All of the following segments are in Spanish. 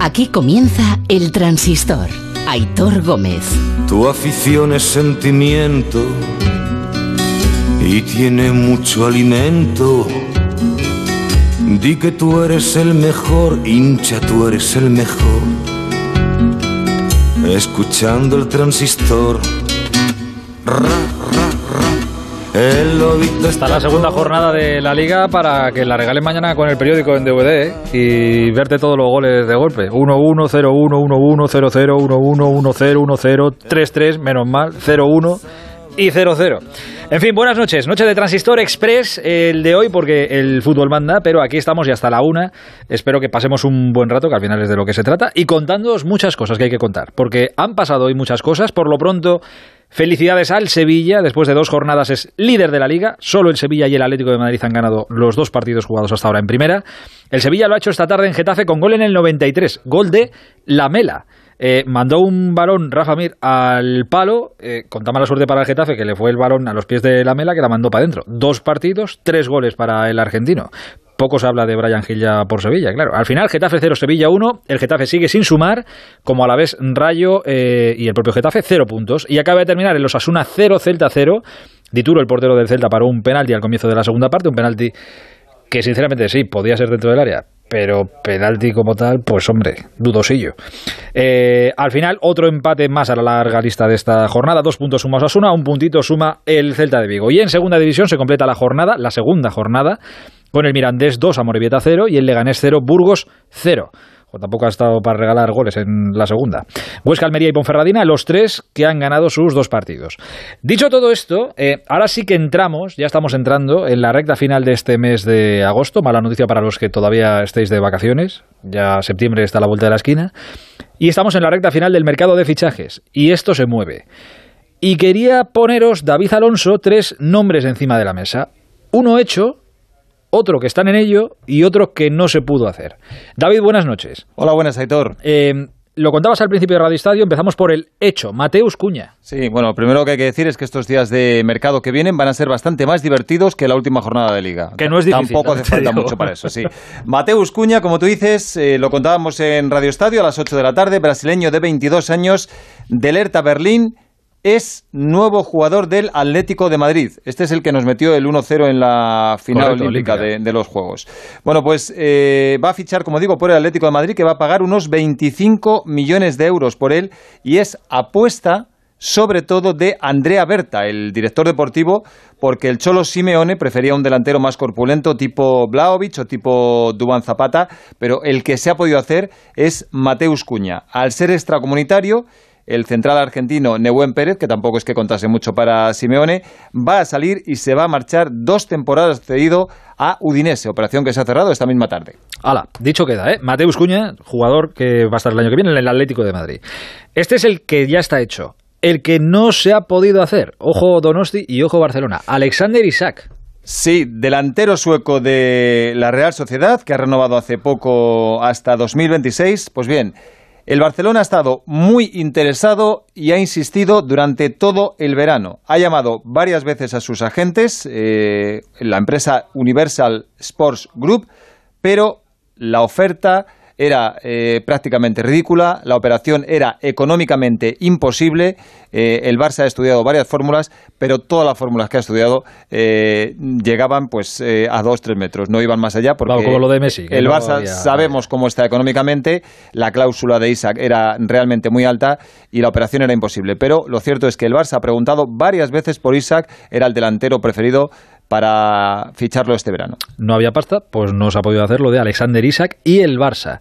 Aquí comienza El Transistor. Aitor Gómez. Tu afición es sentimiento y tiene mucho alimento. Di que tú eres el mejor, hincha, tú eres el mejor. Escuchando el transistor. Ra, Está la segunda jornada de la liga para que la regalen mañana con el periódico en DVD ¿eh? y verte todos los goles de golpe. 1-1, 0-1, 1-1, 0-0, 1-1, 1-0, 1-0, 3-3, menos mal, 0-1 y 0-0. En fin, buenas noches. Noche de Transistor Express, el de hoy, porque el fútbol manda, pero aquí estamos y hasta la una. Espero que pasemos un buen rato, que al final es de lo que se trata, y contándoos muchas cosas que hay que contar, porque han pasado hoy muchas cosas. Por lo pronto, felicidades al Sevilla, después de dos jornadas es líder de la liga. Solo el Sevilla y el Atlético de Madrid han ganado los dos partidos jugados hasta ahora en primera. El Sevilla lo ha hecho esta tarde en Getafe con gol en el 93, gol de Lamela. Eh, mandó un balón Rafa Mir al palo, eh, con tan mala suerte para el Getafe que le fue el balón a los pies de la Mela que la mandó para adentro. Dos partidos, tres goles para el argentino. Poco se habla de Brian Gil ya por Sevilla, claro. Al final, Getafe 0, Sevilla 1. El Getafe sigue sin sumar, como a la vez Rayo eh, y el propio Getafe 0 puntos. Y acaba de terminar en los Asuna 0, Celta 0. Dituro, el portero del Celta, paró un penalti al comienzo de la segunda parte. Un penalti que sinceramente sí, podía ser dentro del área, pero penalti como tal, pues hombre, dudosillo. Eh, al final, otro empate más a la larga lista de esta jornada. Dos puntos suma Osasuna, un puntito suma el Celta de Vigo. Y en segunda división se completa la jornada, la segunda jornada, con el Mirandés 2 a Morevieta 0 y el Leganés 0, Burgos 0. O tampoco ha estado para regalar goles en la segunda. Huesca, Almería y Ponferradina, los tres que han ganado sus dos partidos. Dicho todo esto, eh, ahora sí que entramos, ya estamos entrando en la recta final de este mes de agosto. Mala noticia para los que todavía estéis de vacaciones. Ya septiembre está a la vuelta de la esquina. Y estamos en la recta final del mercado de fichajes. Y esto se mueve. Y quería poneros, David Alonso, tres nombres encima de la mesa. Uno hecho, otro que están en ello y otro que no se pudo hacer. David, buenas noches. Hola, buenas, Aitor. Eh, lo contabas al principio de Radio Estadio, empezamos por el hecho, Mateus Cuña. Sí, bueno, lo primero que hay que decir es que estos días de mercado que vienen van a ser bastante más divertidos que la última jornada de liga. Que no es difícil. Tampoco hace falta digo. mucho para eso, sí. Mateus Cuña, como tú dices, eh, lo contábamos en Radio Estadio a las 8 de la tarde, brasileño de 22 años, del Hertha Berlín, es nuevo jugador del Atlético de Madrid. Este es el que nos metió el 1-0 en la final Correcto, olímpica de, de los Juegos. Bueno, pues eh, va a fichar, como digo, por el Atlético de Madrid, que va a pagar unos 25 millones de euros por él y es apuesta sobre todo de Andrea Berta, el director deportivo, porque el Cholo Simeone prefería un delantero más corpulento tipo Blaovic o tipo Dubán Zapata, pero el que se ha podido hacer es Mateus Cuña. Al ser extracomunitario, el central argentino Nehuen Pérez, que tampoco es que contase mucho para Simeone, va a salir y se va a marchar dos temporadas cedido a Udinese, operación que se ha cerrado esta misma tarde. Hala, dicho queda, ¿eh? Mateus Cuña, jugador que va a estar el año que viene en el Atlético de Madrid. Este es el que ya está hecho. El que no se ha podido hacer. Ojo Donosti y ojo Barcelona. Alexander Isaac. Sí, delantero sueco de la Real Sociedad, que ha renovado hace poco hasta 2026. Pues bien, el Barcelona ha estado muy interesado y ha insistido durante todo el verano. Ha llamado varias veces a sus agentes, eh, la empresa Universal Sports Group, pero la oferta era eh, prácticamente ridícula, la operación era económicamente imposible, eh, el Barça ha estudiado varias fórmulas, pero todas las fórmulas que ha estudiado eh, llegaban pues a dos, tres metros, no iban más allá porque Claro, como lo de Messi, el no Barça había- sabemos cómo está económicamente, la cláusula de Isaac era realmente muy alta y la operación era imposible, pero lo cierto es que el Barça ha preguntado varias veces por Isaac, era el delantero preferido para ficharlo este verano. No había pasta, pues no se ha podido hacer lo de Alexander Isaac y el Barça.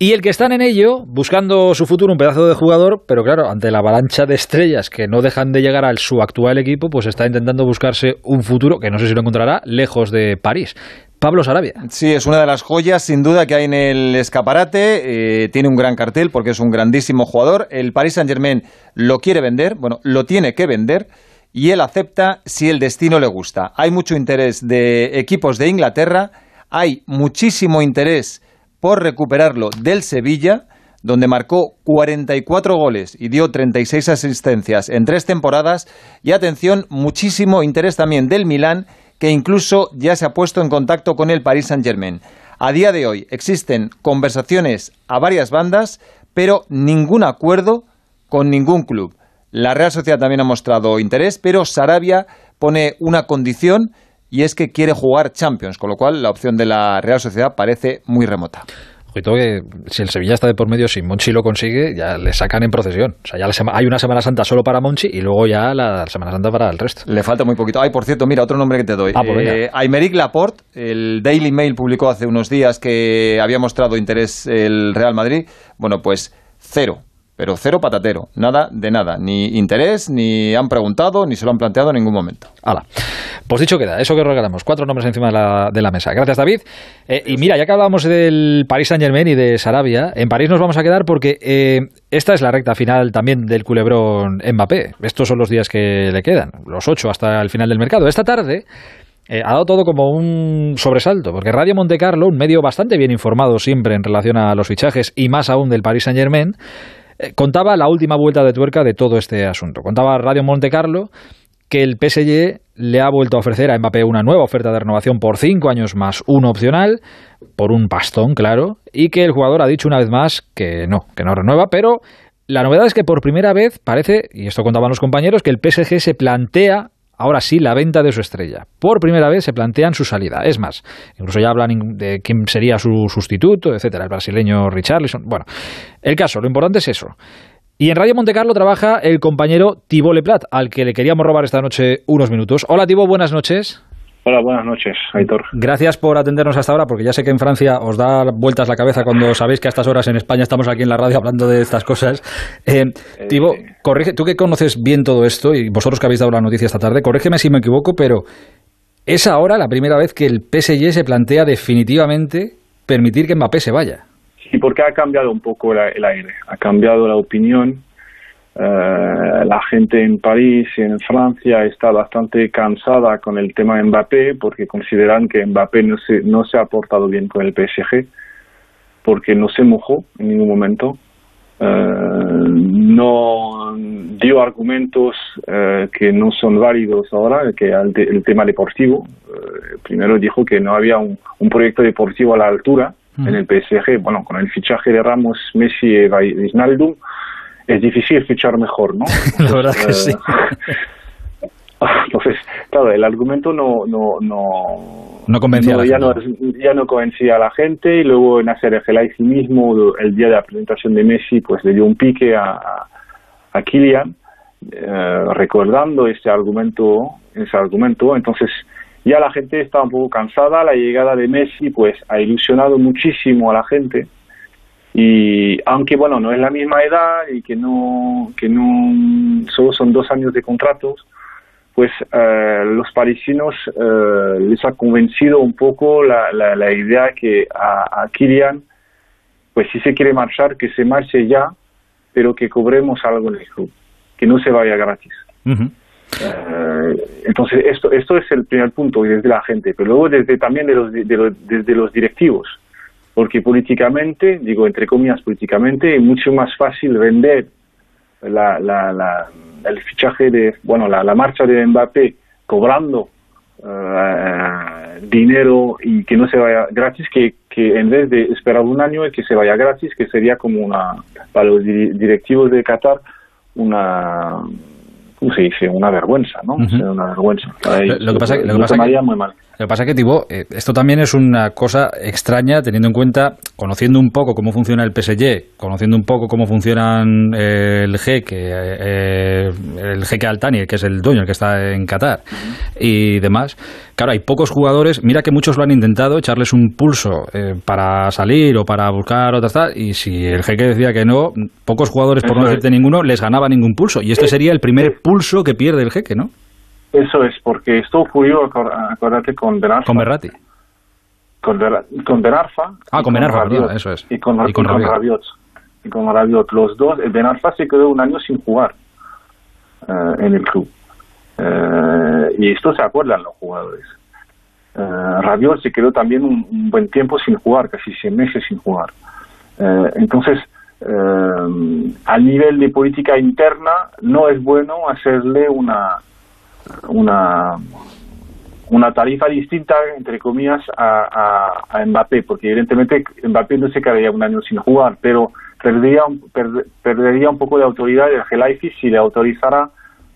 Y el que están en ello, buscando su futuro, un pedazo de jugador, pero claro, ante la avalancha de estrellas que no dejan de llegar al su actual equipo, pues está intentando buscarse un futuro que no sé si lo encontrará lejos de París. Pablo Sarabia. Sí, es una de las joyas sin duda que hay en el escaparate. eh, tiene un gran cartel porque es un grandísimo jugador. El Paris Saint Germain lo quiere vender, bueno, lo tiene que vender y él acepta si el destino le gusta. Hay mucho interés de equipos de Inglaterra, hay muchísimo interés por recuperarlo del Sevilla, donde marcó 44 goles y dio 36 asistencias en tres temporadas. Y atención, muchísimo interés también del Milán, que incluso ya se ha puesto en contacto con el Paris Saint-Germain. A día de hoy existen conversaciones a varias bandas, pero ningún acuerdo con ningún club. La Real Sociedad también ha mostrado interés, pero Sarabia pone una condición y es que quiere jugar Champions, con lo cual la opción de la Real Sociedad parece muy remota. Ojito que si el Sevilla está de por medio, si Monchi lo consigue, ya le sacan en procesión. O sea, ya hay una Semana Santa solo para Monchi y luego ya la Semana Santa para el resto. Le falta muy poquito. Ay, por cierto, mira, otro nombre que te doy. Ah, pues eh, Aymeric Laporte, el Daily Mail publicó hace unos días que había mostrado interés el Real Madrid. Bueno, pues cero pero cero patatero, nada de nada, ni interés, ni han preguntado, ni se lo han planteado en ningún momento. Hala. Pues dicho queda, eso que regalamos, cuatro nombres encima de la, mesa. Gracias, David. Eh, y mira, ya que hablábamos del Paris Saint Germain y de Sarabia, en París nos vamos a quedar porque eh, esta es la recta final también del culebrón Mbappé. Estos son los días que le quedan, los ocho hasta el final del mercado. Esta tarde eh, ha dado todo como un sobresalto, porque Radio Monte Carlo, un medio bastante bien informado siempre en relación a los fichajes y más aún del Paris Saint Germain, contaba la última vuelta de tuerca de todo este asunto. Contaba Radio Monte Carlo que el PSG le ha vuelto a ofrecer a Mbappé una nueva oferta de renovación por cinco años más uno opcional, por un pastón, claro, y que el jugador ha dicho una vez más que no, que no renueva, pero la novedad es que por primera vez parece, y esto contaban los compañeros, que el PSG se plantea ahora sí la venta de su estrella. Por primera vez se plantean su salida. Es más, incluso ya hablan de quién sería su sustituto, etcétera, el brasileño Richarlison. Bueno, el caso, lo importante es eso. Y en Radio Montecarlo trabaja el compañero Thibaut Leplat, al que le queríamos robar esta noche unos minutos. Hola Thibaut, buenas noches. Hola, buenas noches, Aitor. Gracias por atendernos hasta ahora, porque ya sé que en Francia os da vueltas la cabeza cuando sabéis que a estas horas en España estamos aquí en la radio hablando de estas cosas. Eh, eh corrige, tú que conoces bien todo esto y vosotros que habéis dado la noticia esta tarde, corrígeme si me equivoco, pero es ahora la primera vez que el PSG se plantea definitivamente permitir que Mbappé se vaya. Sí, porque ha cambiado un poco el aire, ha cambiado la opinión eh, la gente en París y en Francia está bastante cansada con el tema Mbappé porque consideran que Mbappé no se, no se ha portado bien con el PSG porque no se mojó en ningún momento, eh, no dio argumentos eh, que no son válidos ahora, que el, tema deportivo. primero dijo que no había un, proyecto deportivo a la altura en el PSG. Bueno, con el fichaje de Ramos, Messi y Wijnaldum, es difícil fichar mejor, ¿no? La verdad que sí. Entonces, claro, el argumento no no no, no convencía a la ya, no, ya no convencía a la gente y luego Nasser El sí mismo el día de la presentación de Messi pues le dio un pique a, a Kylian eh, recordando este argumento ese argumento entonces ya la gente estaba un poco cansada la llegada de Messi pues ha ilusionado muchísimo a la gente y aunque bueno no es la misma edad y que no que no solo son dos años de contratos pues eh, los parisinos eh, les ha convencido un poco la, la, idea que a, a, Kylian pues si se quiere marchar que se marche ya pero que cobremos algo en el club que no se vaya gratis. Eh, entonces esto esto es el primer punto desde la gente pero luego desde también de los, de los desde los directivos porque políticamente, digo entre comillas políticamente, es mucho más fácil vender la, la, el fichaje de, bueno, la, marcha de Mbappé cobrando eh, dinero y que no se vaya gratis que, que en vez de esperar un año y que se vaya gratis, que sería como una, para los directivos de Qatar, una ¿cómo se dice? Una vergüenza, ¿no? Una vergüenza. lo, que pasa, lo que pasa que, muy mal. Lo que pasa es que, Tibo, eh, esto también es una cosa extraña teniendo en cuenta, conociendo un poco cómo funciona el PSG, conociendo un poco cómo funcionan eh, el jeque, eh, el jeque Altani, que es el dueño, el que está en Qatar, y demás. Claro, hay pocos jugadores, mira que muchos lo han intentado, echarles un pulso para salir o para buscar otra tal, y si el jeque decía que no, pocos jugadores, por no decirte ninguno, les ganaba ningún pulso. Y este sería el primer pulso que pierde el jeque, ¿no? Eso es, porque esto ocurrió, acuérdate, con Benarfa. Con Berratti. Con, con Benarfa. Ah, con Benarfa, eso es. Y con, y con, Rabiot. Y con Rabiot. Los dos, Benarfa se quedó un año sin jugar eh, en el club. Eh, y esto se acuerdan los jugadores. Eh, Rabiot se quedó también un, buen tiempo sin jugar, casi 100 meses sin jugar. Entonces, a nivel de política interna, no es bueno hacerle una una una tarifa distinta, entre comillas, a, a, Mbappé, porque evidentemente Mbappé no se quedaría un año sin jugar, pero perdería, perdería un poco de autoridad el Gelaifi si le autorizara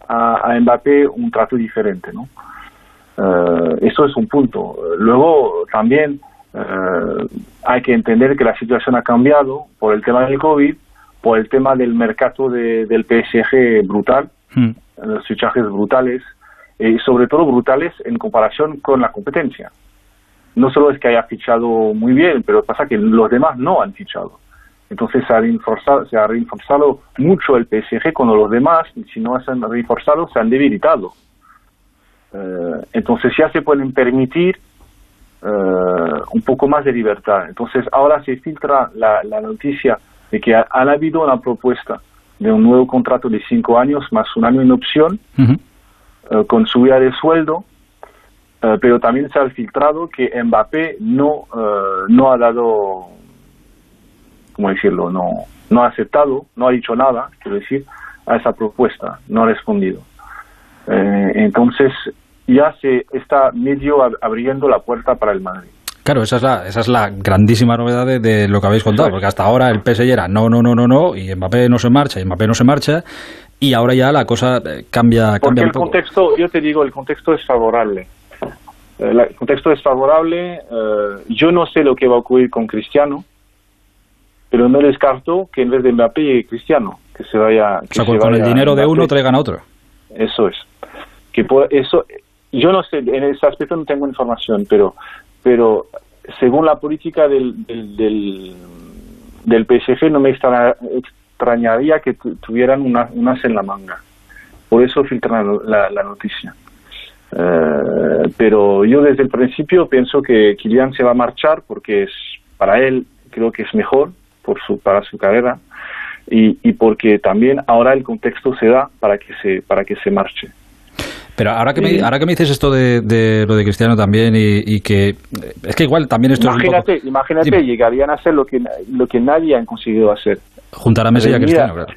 a, a, Mbappé un trato diferente, ¿no? Eh, eso es un punto. Luego también eh, hay que entender que la situación ha cambiado por el tema del COVID, por el tema del mercado de, del PSG brutal, hmm. los fichajes brutales, y sobre todo brutales en comparación con la competencia. No solo es que haya fichado muy bien, pero pasa que los demás no han fichado. Entonces se ha reforzado, se ha reforzado mucho el PSG cuando los demás, si no se han reforzado, se han debilitado. Eh, entonces ya se pueden permitir eh, un poco más de libertad. Entonces ahora se filtra la, noticia de que ha, habido una propuesta de un nuevo contrato de cinco años más un año en opción eh, con subida de sueldo, pero también se ha filtrado que Mbappé no, no ha dado ¿cómo decirlo? No, no ha aceptado, no ha dicho nada, quiero decir, a esa propuesta, no ha respondido. Eh, entonces, ya se está medio abriendo la puerta para el Madrid. Claro, esa es la, esa es la grandísima novedad de, lo que habéis contado, porque hasta ahora el PSG era no, no, no, no, no, y Mbappé no se marcha, y Mbappé no se marcha, y ahora ya la cosa eh, cambia, porque cambia el contexto, yo te digo, el contexto es favorable. Eh, el contexto es favorable. yo no sé lo que va a ocurrir con Cristiano, pero no descarto que en vez de Mbappé llegue Cristiano, que se vaya... o sea, con, el dinero de uno traigan a otro. Eso es. Que eso, yo no sé, en ese aspecto no tengo información, pero, pero según la política del, del, del, PSG no me extrañaría que tuvieran una, unas en la manga. Por eso filtran la, la noticia. Eh, pero yo desde el principio pienso que Kylian se va a marchar porque es para él creo que es mejor por su, para su carrera y, y porque también ahora el contexto se da para que se, para que se marche. Pero ahora que, me, ahora que me dices esto de, de lo de Cristiano también y, que es que igual también esto imagínate, es un poco... Imagínate, llegarían a hacer lo que, lo que nadie ha conseguido hacer. Juntar a Messi y a Cristiano, claro.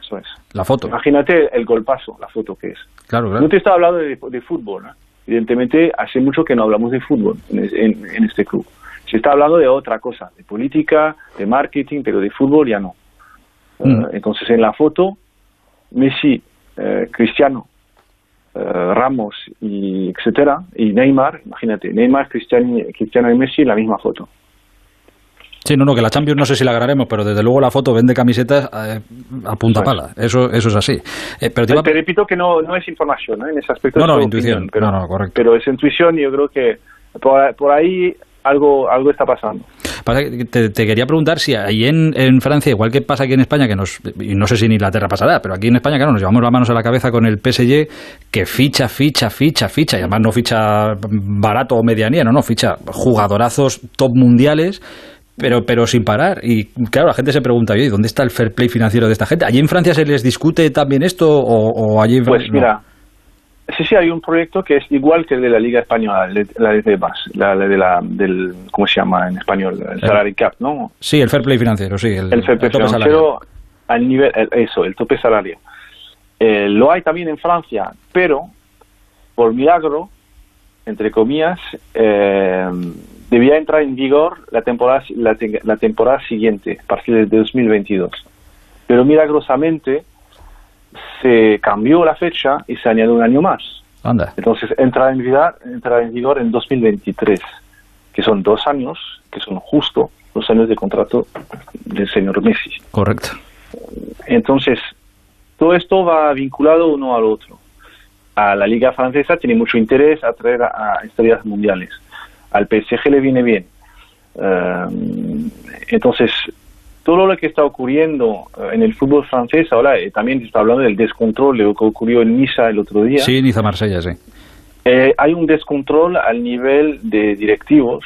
Eso es. La foto. Imagínate el golpazo, la foto que es. Claro, claro. No te estaba hablando de, de fútbol. Evidentemente, hace mucho que no hablamos de fútbol en, en este club. Se está hablando de otra cosa, de política, de marketing, pero de fútbol ya no. Mm. Eh, entonces, en la foto, Messi, eh, Cristiano, eh, Ramos, y etcétera, y Neymar, imagínate, Neymar, Cristiano, Cristiano y Messi, la misma foto. Sí, no, no, que la Champions no sé si la ganaremos, pero desde luego la foto vende camisetas a punta pala. Eso, eso es así. pero te, repito que no, no es información, en ese aspecto. No, no, intuición. pero, no, no, correcto. Pero es intuición y yo creo que por, por ahí algo, algo está pasando. Te, quería preguntar si ahí en, en, Francia, igual que pasa aquí en España, que nos, y no sé si en Inglaterra pasará, pero aquí en España, claro, nos llevamos las manos a la cabeza con el PSG, que ficha, ficha, ficha, ficha, y además no ficha barato o medianía, no, no, ficha jugadorazos top mundiales, pero, pero sin parar. Y claro, la gente se pregunta, oye, ¿dónde está el fair play financiero de esta gente? ¿Allí en Francia se les discute también esto o, allí en Francia? Pues mira, Sí, sí, hay un proyecto que es igual que el de la Liga Española, la de BAS, la, de la, del, ¿cómo se llama en español? El salary cap, ¿no? Sí, el fair play financiero, sí. El, fair play financiero al nivel, eso, el tope salario. Eh, lo hay también en Francia, pero por milagro, entre comillas, eh, debía entrar en vigor la temporada, la, la temporada siguiente, a partir de 2022. Pero milagrosamente se cambió la fecha y se añadió un año más. Entonces entra en, vigor, entra en vigor en 2023, que son dos años, que son justo los años de contrato del señor Messi. Correcto. Entonces, todo esto va vinculado uno al otro. A la Liga Francesa tiene mucho interés a traer a, estrellas mundiales. Al PSG le viene bien. Eh, entonces, todo lo que está ocurriendo eh, en el fútbol francés, ahora eh, también está hablando del descontrol de lo que ocurrió en Niza el otro día. Sí, Niza-Marsella, sí. Eh, hay un descontrol al nivel de directivos.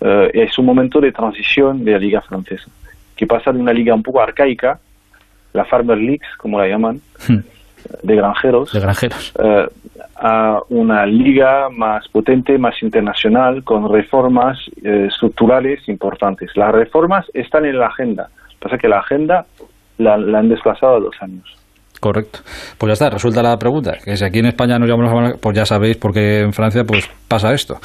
es un momento de transición de la liga francesa, que pasa de una liga un poco arcaica, la Farmer League, como la llaman, hmm. De granjeros, de granjeros a una liga más potente, más internacional, con reformas eh, estructurales importantes. Las reformas están en la agenda. Pasa que la agenda la, han desplazado a dos años. Correcto. Pues ya está, resulta la pregunta, que si aquí en España nos llamamos, pues ya sabéis, porque en Francia pues pasa esto.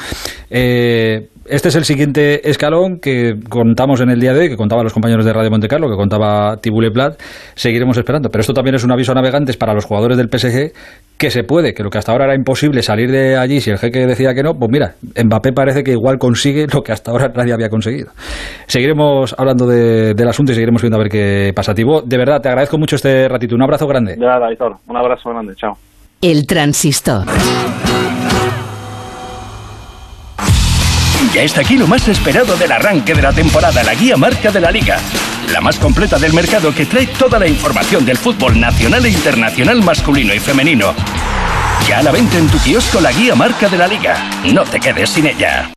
Eh, este es el siguiente escalón que contamos en el día de hoy, que contaban los compañeros de Radio Monte Carlo, que contaba Tibule Plat. Seguiremos esperando. Pero esto también es un aviso a navegantes para los jugadores del PSG que se puede, que lo que hasta ahora era imposible salir de allí si el jeque decía que no, pues mira, Mbappé parece que igual consigue lo que hasta ahora nadie había conseguido. Seguiremos hablando del asunto y seguiremos viendo a ver qué pasa. Tibo, de verdad, te agradezco mucho este ratito. Un abrazo grande. De nada, Aitor. Un abrazo grande. Chao. El transistor. Ya está aquí lo más esperado del arranque de la temporada, la guía marca de la liga. La más completa del mercado que trae toda la información del fútbol nacional e internacional masculino y femenino. Ya a la venta en tu kiosco la guía marca de la liga. No te quedes sin ella.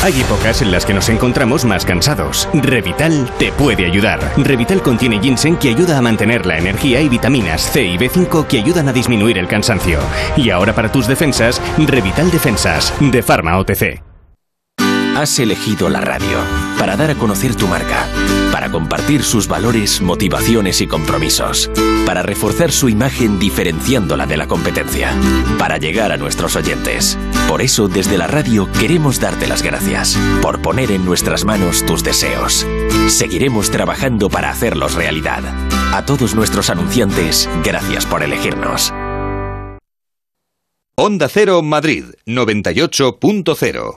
Hay épocas en las que nos encontramos más cansados. Revital te puede ayudar. Revital contiene ginseng que ayuda a mantener la energía y vitaminas C y B5 que ayudan a disminuir el cansancio. Y ahora para tus defensas, Revital Defensas, de Pharma OTC. Has elegido la radio para dar a conocer tu marca, para compartir sus valores, motivaciones y compromisos, para reforzar su imagen diferenciándola de la competencia, para llegar a nuestros oyentes. Por eso, desde la radio queremos darte las gracias por poner en nuestras manos tus deseos. Seguiremos trabajando para hacerlos realidad. A todos nuestros anunciantes, gracias por elegirnos. Onda Cero Madrid 98.0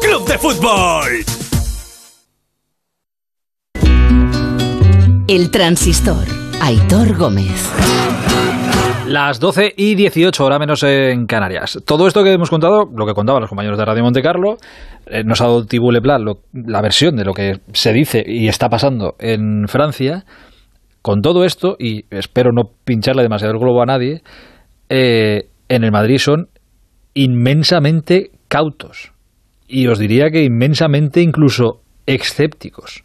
Club de Fútbol. El transistor. Aitor Gómez. Las 12 y 18, hora menos en Canarias. Todo esto que hemos contado, lo que contaban los compañeros de Radio Monte Carlo, eh, nos ha dado Tibule la versión de lo que se dice y está pasando en Francia. Con todo esto, y espero no pincharle demasiado el globo a nadie, eh, en el Madrid son inmensamente cautos. Y os diría que inmensamente incluso escépticos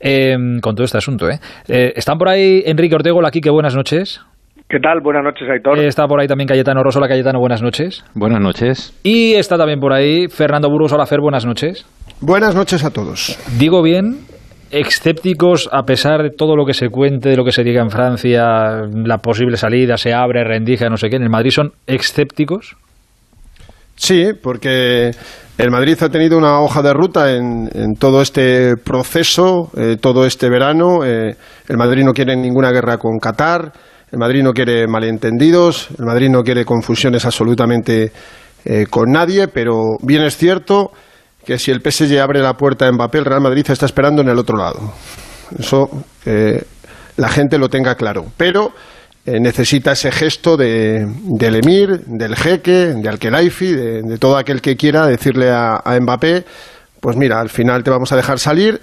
eh, con todo este asunto. ¿eh? Eh, están por ahí Enrique Ortego, aquí que buenas noches. ¿Qué tal? Buenas noches, Aitor. está por ahí también Cayetano Rosola, Cayetano, buenas noches. Buenas noches. Y está también por ahí Fernando Burgos, hola Fer, buenas noches. Buenas noches a todos. Digo bien, escépticos a pesar de todo lo que se cuente, de lo que se diga en Francia, la posible salida, se abre, rendija, no sé qué, en el Madrid son escépticos. Sí, porque el Madrid ha tenido una hoja de ruta en, todo este proceso, eh, todo este verano. Eh, el Madrid no quiere ninguna guerra con Qatar, el Madrid no quiere malentendidos, el Madrid no quiere confusiones absolutamente eh, con nadie, pero bien es cierto que si el PSG abre la puerta a Mbappé, el Real Madrid está esperando en el otro lado. Eso la gente lo tenga claro. Pero eh, necesita ese gesto de, del emir, del jeque, de Alkelaifi, de, de todo aquel que quiera decirle a, a, Mbappé, pues mira, al final te vamos a dejar salir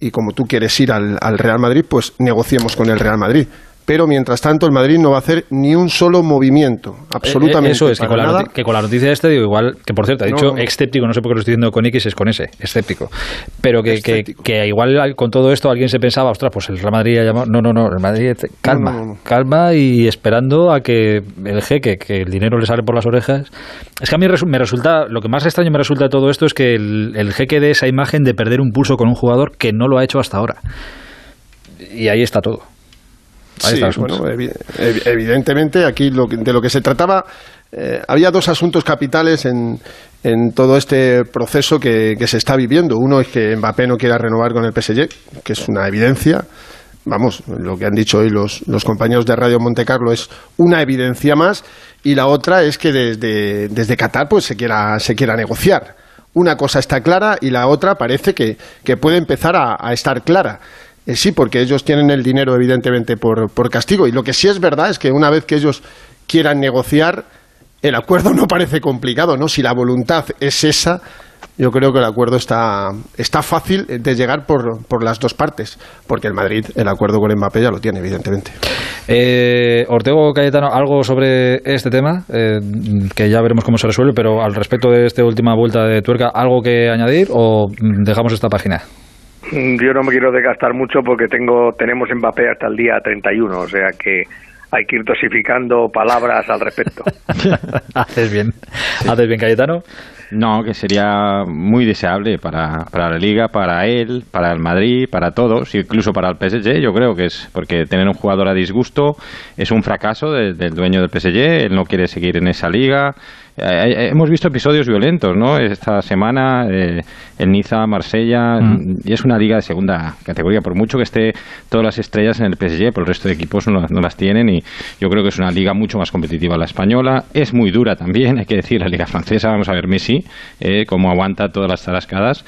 y como tú quieres ir al, al Real Madrid, pues negociemos con el Real Madrid pero mientras tanto el Madrid no va a hacer ni un solo movimiento, absolutamente. Eh, eso es, que con, la que con, la noticia de este digo igual, que por cierto, ha dicho escéptico, no sé por qué lo estoy diciendo con X, es con ese, escéptico. Pero que, que, igual con todo esto alguien se pensaba, ostras, pues el Real Madrid ha llamado. No, no, no, el Madrid, calma, calma y esperando a que el jeque, que el dinero le sale por las orejas. Es que a mí me resulta, lo que más extraño me resulta de todo esto es que el, el jeque de esa imagen de perder un pulso con un jugador que no lo ha hecho hasta ahora. Y ahí está todo. Ahí Sí, bueno, evi- evi- evidentemente aquí lo que- de lo que se trataba, eh, había dos asuntos capitales en, en todo este proceso que, que se está viviendo. Uno es que Mbappé no quiera renovar con el PSG, que es una evidencia. Vamos, lo que han dicho hoy los, los compañeros de Radio Monte Carlo es una evidencia más. Y la otra es que desde, desde Qatar pues se quiera, se quiera negociar. Una cosa está clara y la otra parece que, que puede empezar a, a estar clara. Eh, sí, porque ellos tienen el dinero, evidentemente, por, por castigo. Y lo que sí es verdad es que una vez que ellos quieran negociar, el acuerdo no parece complicado, ¿no? Si la voluntad es esa, yo creo que el acuerdo está, está fácil de llegar por, por las dos partes. Porque el Madrid, el acuerdo con Mbappé ya lo tiene, evidentemente. Eh, Ortego Cayetano, algo sobre este tema, eh, que ya veremos cómo se resuelve, pero al respecto de esta última vuelta de tuerca, ¿algo que añadir o dejamos esta página? Mm, Yo no me quiero desgastar mucho porque tengo tenemos Mbappé hasta el día 31, o sea que hay que ir dosificando palabras al respecto. Haces bien. Haces bien, Cayetano. No, que sería muy deseable para, para la Liga, para él, para el Madrid, para todos, incluso para el PSG. Yo creo que es porque tener un jugador a disgusto es un fracaso de- del dueño del PSG. Él no quiere seguir en esa liga. Eh, eh, hemos visto episodios violentos, ¿no? Esta semana eh, en Niza, Marsella, y es una liga de segunda categoría. Por mucho que esté todas las estrellas en el PSG, pero el resto de equipos no, no las tienen y yo creo que es una liga mucho más competitiva la española. Es muy dura también, hay que decir, la liga francesa. Vamos a ver Messi, eh, cómo aguanta todas las tarascadas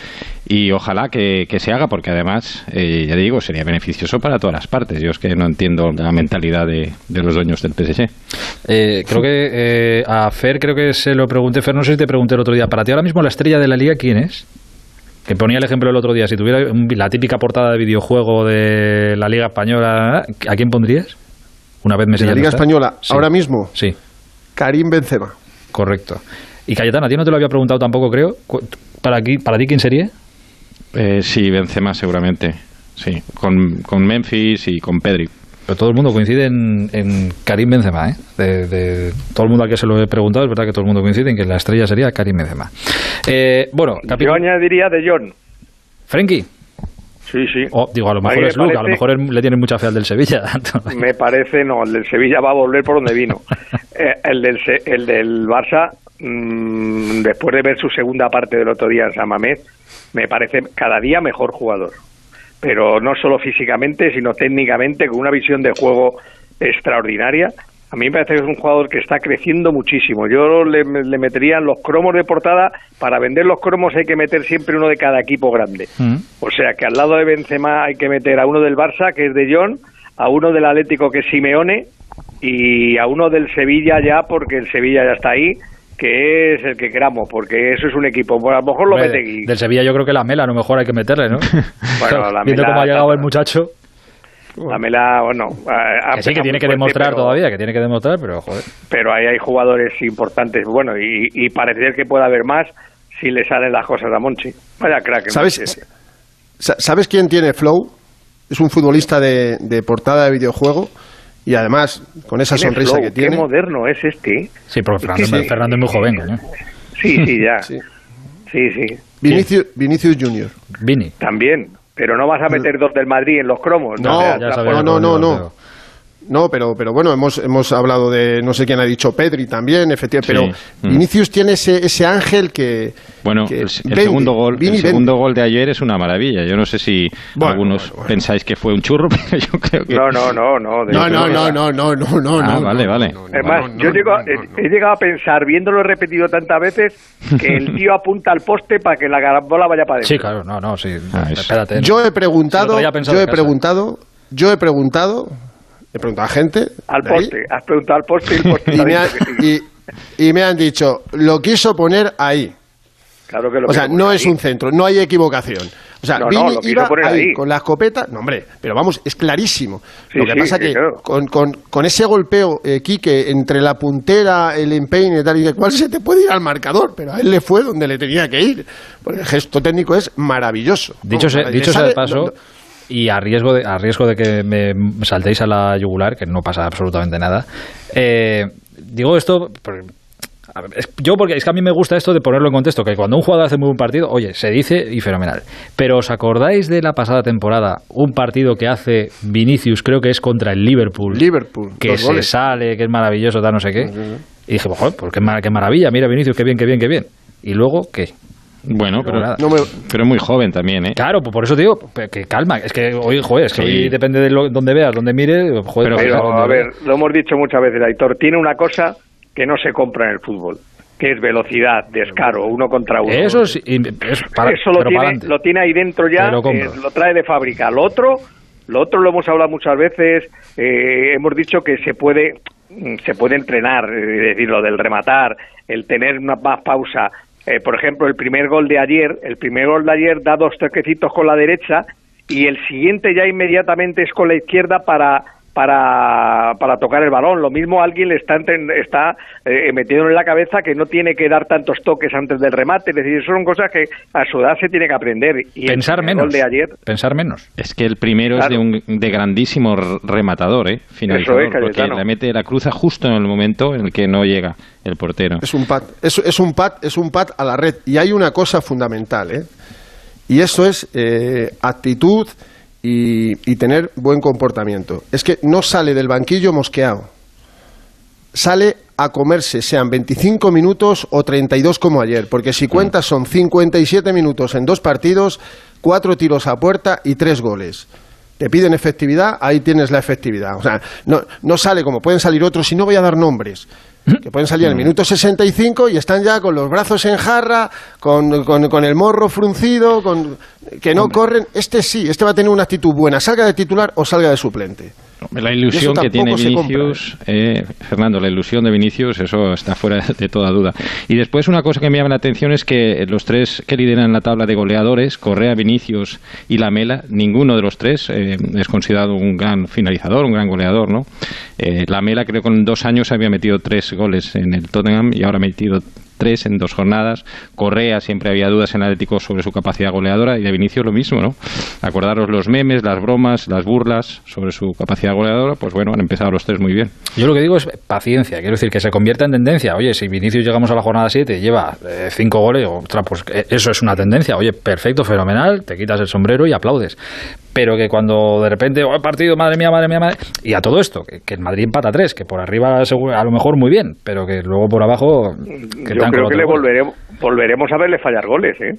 y ojalá que, que se haga porque además, eh, ya digo, sería beneficioso para todas las partes. Yo es que no entiendo la mentalidad de, de los dueños del PSG. Eh, creo que eh, a Fer, creo que se lo pregunté, Fer, no sé si te pregunté el otro día, para ti ahora mismo la estrella de la liga, ¿quién es? Que ponía el ejemplo el otro día, si tuviera la típica portada de videojuego de la liga española, ¿a quién pondrías? Una vez me De la Liga Española, ahora mismo, Sí, Karim Benzema. correcto. Y Cayetano, a ti no te lo había preguntado tampoco, creo. ¿Para, aquí, para ti quién sería? Eh, sí, Benzema seguramente. Sí, con, con Memphis y con Pedri. Pero todo el mundo coincide en, en Karim Benzema, ¿eh? De, de- todo el mundo al que se lo he preguntado, es verdad que todo el mundo coincide en que la estrella sería Karim Benzema. Eh, bueno, Yo añadiría de John. Frenkie. Sí, sí. O, digo, a lo A mejor me es Luke, a lo mejor es- le tiene mucha fe al del Sevilla. Me parece, no, el del Sevilla va a volver por donde vino. Eh, el, del, el del Barça, mm, después de ver su segunda parte del otro día en San Mamés, me parece cada día mejor jugador. Pero no solo físicamente, sino técnicamente, con una visión de juego extraordinaria. A mí me parece que es un jugador que está creciendo muchísimo. Yo le, le metería los cromos de portada. Para vender los cromos hay que meter siempre uno de cada equipo grande. O sea que al lado de Benzema hay que meter a uno del Barça, que es de John, a uno del Atlético, que es Simeone, y a uno del Sevilla ya, porque el Sevilla ya está ahí, que es el que queramos, porque eso es un equipo. Bueno, a lo mejor lo Hombre, mete de- del Sevilla yo creo que la Mela a lo mejor hay que meterle, ¿no? Bueno, la Viendo Mela cómo ha llegado el muchacho. La Mela, bueno, Que sí, que empezado tiene que fuerte, demostrar pero- todavía, que tiene que demostrar, pero joder. pero ahí hay jugadores importantes. Bueno, y, y parece que puede haber más si le salen las cosas a Monchi. Vaya crack. ¿Sabes, Monchi. ¿Sabes quién tiene flow? Es un futbolista de, de portada de videojuego y además con esa Tiene sonrisa flow, que tiene. Qué moderno es este. Sí, pero Fernando, Sí. Fernando es muy joven, coño. Sí, sí, ya. Sí, sí. Vinicius, Vinicius Junior. Vini. También. Pero no vas a meter dos del Madrid en los cromos. No, no, la- no, no, no, no. No, pero, pero bueno, hemos, hemos hablado de, no sé quién ha dicho, Pedri también, efectivamente, pero. Mm. Vinicius tiene ese, ese ángel que... Bueno, que el, el vende, segundo gol, el segundo gol de ayer es una maravilla. Yo no sé si Bueno, algunos pensáis que fue un churro, pero yo creo que No, no, no, no. de- No, no, no, no, no, no, no, Ah, no, vale, vale. no, no, Es más, no, yo no, llego a- no, no. he llegado a pensar, viéndolo repetido tantas veces, que el tío apunta al poste para que la bola vaya para adentro. Sí, claro, no, no, sí. espérate. Yo he preguntado, yo he casa. preguntado, yo he preguntado, he preguntado a gente Al poste. Has preguntado al poste y el poste y me, ha- y, y me han dicho, lo quiso poner ahí. Claro que lo O sea, no es ahí. un centro, no hay equivocación. O sea, No, no, Vini lo iba poner ahí, ahí. con la escopeta, no hombre, pero vamos, es clarísimo. Sí, lo que sí, pasa sí, que claro. con, con, con ese golpeo, eh, Quique, entre la puntera, el empeine y tal, y de cuál se te puede ir al marcador, pero a él le fue donde le tenía que ir. Porque el gesto técnico es maravilloso. Dicho, No, sea, le dicho sea de paso, no, no, y a riesgo, de, a riesgo de que me saltéis a la yugular, que no pasa absolutamente nada, eh, digo esto, porque A ver, es- Yo, porque es que a mí me gusta esto de ponerlo en contexto, que cuando un jugador hace muy buen partido, oye, se dice y fenomenal. Pero ¿os acordáis de la pasada temporada? Un partido que hace Vinicius, creo que es contra el Liverpool. Liverpool, Que se goles. sale, que es maravilloso, tal, no sé qué. Y dije, joder, pues qué, mar- qué maravilla, mira Vinicius, qué bien, qué bien, qué bien. Y luego, ¿qué? Bueno, pero, nada. pero es muy joven también, ¿eh? Claro, pues por eso te digo, que calma. Es que hoy, joder, es que Sí. hoy depende de lo, donde veas, donde mire, joder, pues, Pero, donde a ver, lo hemos dicho muchas veces, Aitor, tiene una cosa que no se compra en el fútbol, que es velocidad, descaro, uno contra uno. Eso es para- Eso lo pero tiene, lo tiene ahí dentro ya, lo eh, lo trae de fábrica. Lo otro, lo otro lo hemos hablado muchas veces, eh, hemos dicho que se puede, mm, se puede entrenar, eh, es decir, lo del rematar, el tener una más pausa. Eh, por ejemplo, el primer gol de ayer, el primer gol de ayer da dos toquecitos con la derecha y el siguiente ya inmediatamente es con la izquierda para para, para tocar el balón. Lo mismo alguien le está, está eh, metiendo en la cabeza que no tiene que dar tantos toques antes del remate. Es decir, son cosas que a su edad se tiene que aprender. Y el Pensar primer menos. gol de ayer, Pensar menos. Es que el primero es de un de grandísimo rematador, ¿eh? Finalizador, Eso es, porque le mete la cruza justo en el momento en el que no llega el portero. Es un pat, es, es un pat, es un pat a la red. Y hay una cosa fundamental, ¿eh? Y eso es eh, actitud y, tener buen comportamiento. Es que no sale del banquillo mosqueado. Sale a comerse, sean 25 minutos o 32 como ayer, porque si cuentas son 57 minutos en dos partidos, cuatro tiros a puerta y tres goles. Te piden efectividad, ahí tienes la efectividad. O sea, no, no sale como pueden salir otros, y no voy a dar nombres, que pueden salir en el minuto 65 y están ya con los brazos en jarra, con, con- con el morro fruncido, con, que no corren. Este sí, este va a tener una actitud buena, salga de titular o salga de suplente. La ilusión que tiene compra, Vinicius, eh, Fernando, la ilusión de Vinicius, eso está fuera de toda duda. Y después una cosa que me llama la atención es que los tres que lideran la tabla de goleadores, Correa, Vinicius y Lamela, ninguno de los tres eh, es considerado un gran finalizador, un gran goleador, ¿no? Eh, Lamela creo que con dos años había metido tres goles en el Tottenham y ahora ha metido tres en dos jornadas. Correa siempre había dudas en Atlético sobre su capacidad goleadora y de Vinicius lo mismo, ¿no? Acordaros los memes, las bromas, las burlas sobre su capacidad goleadora, pues bueno, han empezado los tres muy bien. Yo lo que digo es paciencia, quiero decir que se convierta en tendencia. Oye, si Vinicius llegamos a la jornada 7 y lleva 5 goles, ostras, pues eh, eso es una tendencia. Oye, perfecto, fenomenal, te quitas el sombrero y aplaudes. Pero que cuando de repente, oh, partido, madre mía, madre mía, madre Y a todo esto, que, que el Madrid empata 3, que por arriba a lo mejor muy bien, pero que luego por abajo... Que yo creo que le volveremos, volveremos a verle fallar goles, ¿eh?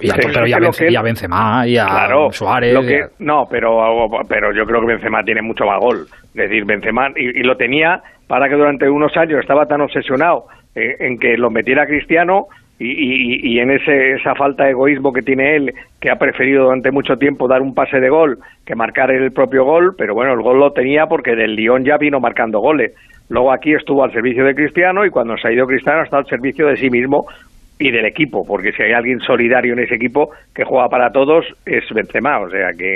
Y a, pero es y a, lo Benzema, que- y a Benzema, y a Claro, Suárez... lo y que, a- no, pero, pero yo creo que Benzema tiene mucho más gol. Es decir, Benzema, y, y lo tenía para que durante unos años estaba tan obsesionado eh, en que lo metiera Cristiano y, y- en ese, esa falta de egoísmo que tiene él, que ha preferido durante mucho tiempo dar un pase de gol que marcar el propio gol, pero bueno, el gol lo tenía porque del Lyon ya vino marcando goles. Luego aquí estuvo al servicio de Cristiano y cuando se ha ido Cristiano está al servicio de sí mismo y del equipo, porque si hay alguien solidario en ese equipo que juega para todos es Benzema, o sea que,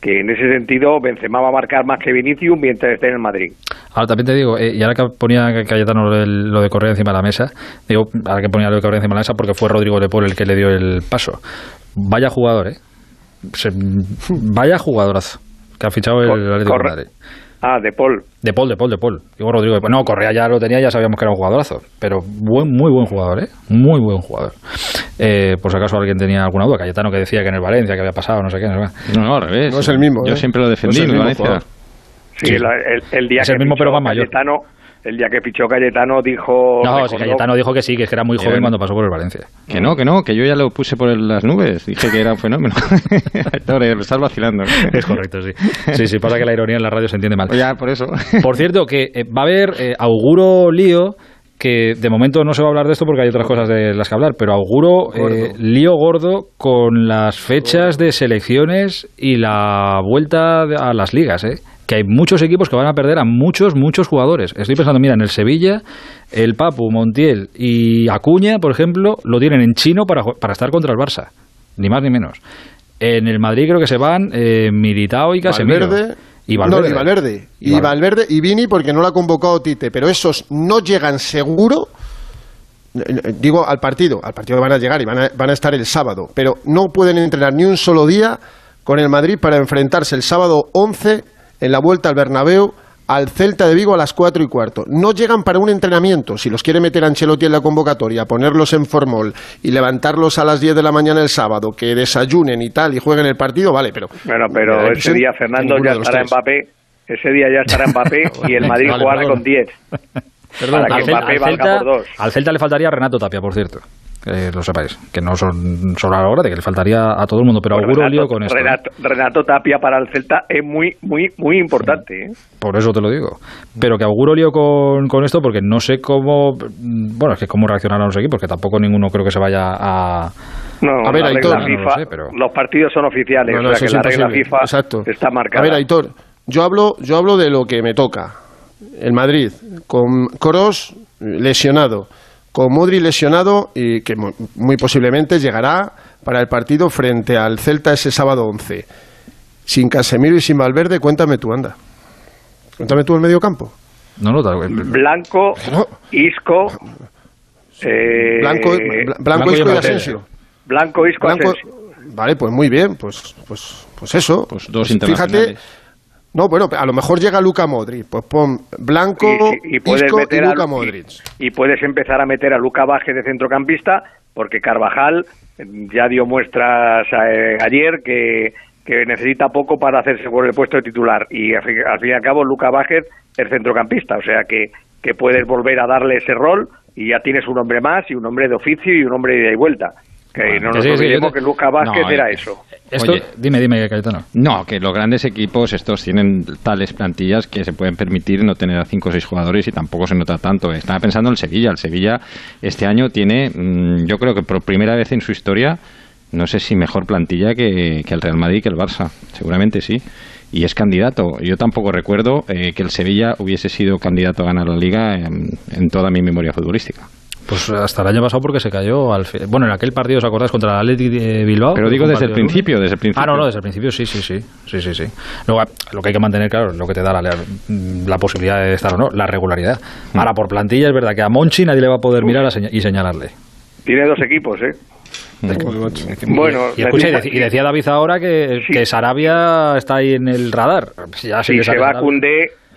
que en ese sentido Benzema va a marcar más que Vinicius mientras esté en el Madrid. Ahora también te digo, eh, y ahora que ponía Cayetano lo, del- lo de Correa encima de la mesa, digo, ahora que ponía lo de Correa encima de la mesa porque fue Rodrigo de Paul el que le dio el paso. Vaya jugador, ¿eh? Se- vaya jugadorazo que ha fichado el Cor- Atlético de Madrid. Ah, de Paul. De Paul, de Paul, de Paul. Digo Rodrigo de Paul. No, Correa ya lo tenía, ya sabíamos que era un jugadorazo. Pero buen, muy buen jugador, ¿eh? Muy buen jugador. Eh, por si acaso alguien tenía alguna duda. Cayetano que decía que en el Valencia, que había pasado, no sé qué. No, sé qué. No, no, al revés. No es el mismo, Yo ¿eh? siempre lo defendí No es el en mismo Valencia. jugador. Sí, Sí. el, el- el día Es que el mismo, pero más mayor. Cayetano, el día que fichó Cayetano dijo... No, si Cayetano dijo que sí, que es que era muy joven Bien. cuando pasó por el Valencia. Que no, que no, que yo ya lo puse por el- las nubes. Dije que era un fenómeno. Ahora, me estás vacilando. Es correcto, sí. Sí, sí, pasa que la ironía en la radio se entiende mal. Ya, por eso. Por cierto, que eh, va a haber, eh, auguro lío, que de momento no se va a hablar de esto porque hay otras cosas de las que hablar, pero auguro eh, lío gordo con las fechas de selecciones y la vuelta de- a las ligas, ¿eh? Que hay muchos equipos que van a perder a muchos, muchos jugadores. Estoy pensando, mira, en el Sevilla, el Papu, Montiel y Acuña, por ejemplo, lo tienen en chino para, para estar contra el Barça, ni más ni menos. En el Madrid creo que se van eh, Militao y Casemiro. Valverde, Y No, Valverde. y Valverde. Y Y Val- Valverde y Vini porque no lo ha convocado Tite, pero esos no llegan seguro. eh, eh, Digo al partido, al partido van a llegar y van a, van a estar el sábado, pero no pueden entrenar ni un solo día con el Madrid para enfrentarse el sábado 11 en la vuelta al Bernabéu al Celta de Vigo a las 4 y cuarto. No llegan para un entrenamiento. Si los quiere meter Ancelotti en la convocatoria, ponerlos en formol y levantarlos a las 10 de la mañana el sábado, que desayunen y tal y jueguen el partido, vale, pero... Bueno, pero ese día Fernando ya estará tres. Mbappé, ese día ya estará Mbappé y el Madrid Vale, jugará perdón. con 10. Perdón, para al, que Mbappé al valga Celta, por dos. al Celta le faltaría Renato Tapia, por cierto. Que lo sepáis, que no son solo a la hora de que le faltaría a todo el mundo, pero auguro Renato, lío con esto. ¿eh? Renato, Renato Tapia para el Celta es muy, muy, muy importante. ¿eh? Por eso te lo digo. Pero que auguro lío con, con esto porque no sé cómo. Bueno, es que cómo reaccionarán los equipos, que tampoco ninguno creo que se vaya a. No, A ver, la Aitor. FIFA, no lo sé, pero- los partidos son oficiales, No, no, o sea que la regla. FIFA Exacto. está marcada. A ver, Aitor, yo hablo, yo hablo de lo que me toca. El Madrid, con Kroos lesionado, con Modri lesionado y que mu- muy posiblemente llegará para el partido frente al Celta ese sábado 11. Sin Casemiro y sin Valverde, cuéntame tú, anda. Cuéntame tú el medio campo. No, no, tal- Blanco, Isco, eh, Blanco, Bla- Blanco, Isco y Asensio. Blanco, Isco, Blanco- Asensio. Vale, pues muy bien, pues, pues, pues eso. Pues dos Fíjate, internacionales. No, bueno, a lo mejor llega Luca Modric, pues pon Blanco, y, y puedes Isco y meter a- Luca y- Modric. y puedes empezar a meter a Luca Baje de centrocampista porque Carvajal eh, ya dio muestras eh, ayer que, que necesita poco para hacerse por el puesto de titular y al fin, al fin y al cabo Luca Vázquez es centrocampista, o sea que, que puedes volver a darle ese rol y ya tienes un hombre más y un hombre de oficio y un hombre de ida y vuelta. Que no nos sí, sí, olvidemos te- que Luca Vázquez No, era eh, eso. Esto, Oye. dime, dime, Cayetano. No, que los grandes equipos estos tienen tales plantillas que se pueden permitir no tener a cinco o seis jugadores y tampoco se nota tanto. Estaba pensando en el Sevilla. El Sevilla este año tiene, mm, yo creo que por primera vez en su historia, no sé si mejor plantilla que, que el Real Madrid, que el Barça. Seguramente sí. Y es candidato. Yo tampoco recuerdo eh, que el Sevilla hubiese sido candidato a ganar la liga en, en toda mi memoria futbolística. Pues hasta el año pasado porque se cayó al fi- Bueno, en aquel partido, ¿os acordáis? Contra el Athletic de Bilbao. Pero digo desde el principio, desde el principio. Ah, no, no, desde el principio sí, sí, sí. Sí, sí, sí. Luego, lo que hay que mantener, claro, lo que te da la, la posibilidad de estar o no, la regularidad. Mm. Ahora, por plantilla, es verdad que a Monchi nadie le va a poder mirar a seña- y señalarle. Tiene dos equipos, ¿eh? Bueno, Y, escucha, y, necesita- dec- y decía David ahora que, que Sarabia está ahí en el radar. Ya si se sale va Sarabia.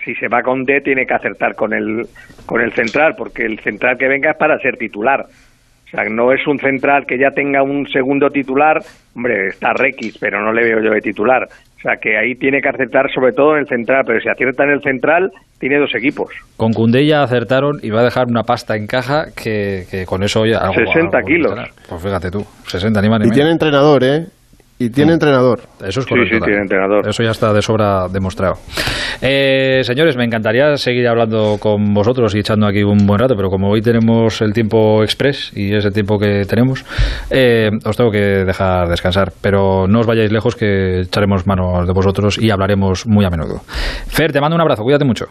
Si se va con D tiene que acertar con el con el central, porque el central que venga es para ser titular. O sea, no es un central que ya tenga un segundo titular, hombre, está Requis, pero no le veo yo de titular. O sea, que ahí tiene que acertar sobre todo en el central, pero si acierta en el central, tiene dos equipos. Con Cundé ya acertaron y va a dejar una pasta en caja que, que con eso ya... algo- 60 algo kilos. Pues fíjate tú, 60 ni más ni Y menos. tiene entrenador, ¿eh? Y tiene entrenador. Eso es Sí, correcto. sí, también. tiene entrenador. Eso ya está de sobra demostrado. Eh, señores, me encantaría seguir hablando con vosotros y echando aquí un buen rato, pero como hoy tenemos el tiempo express y es el tiempo que tenemos, eh, os tengo que dejar descansar. Pero no os vayáis lejos que echaremos mano de vosotros y hablaremos muy a menudo. Fer, te mando un abrazo, cuídate mucho.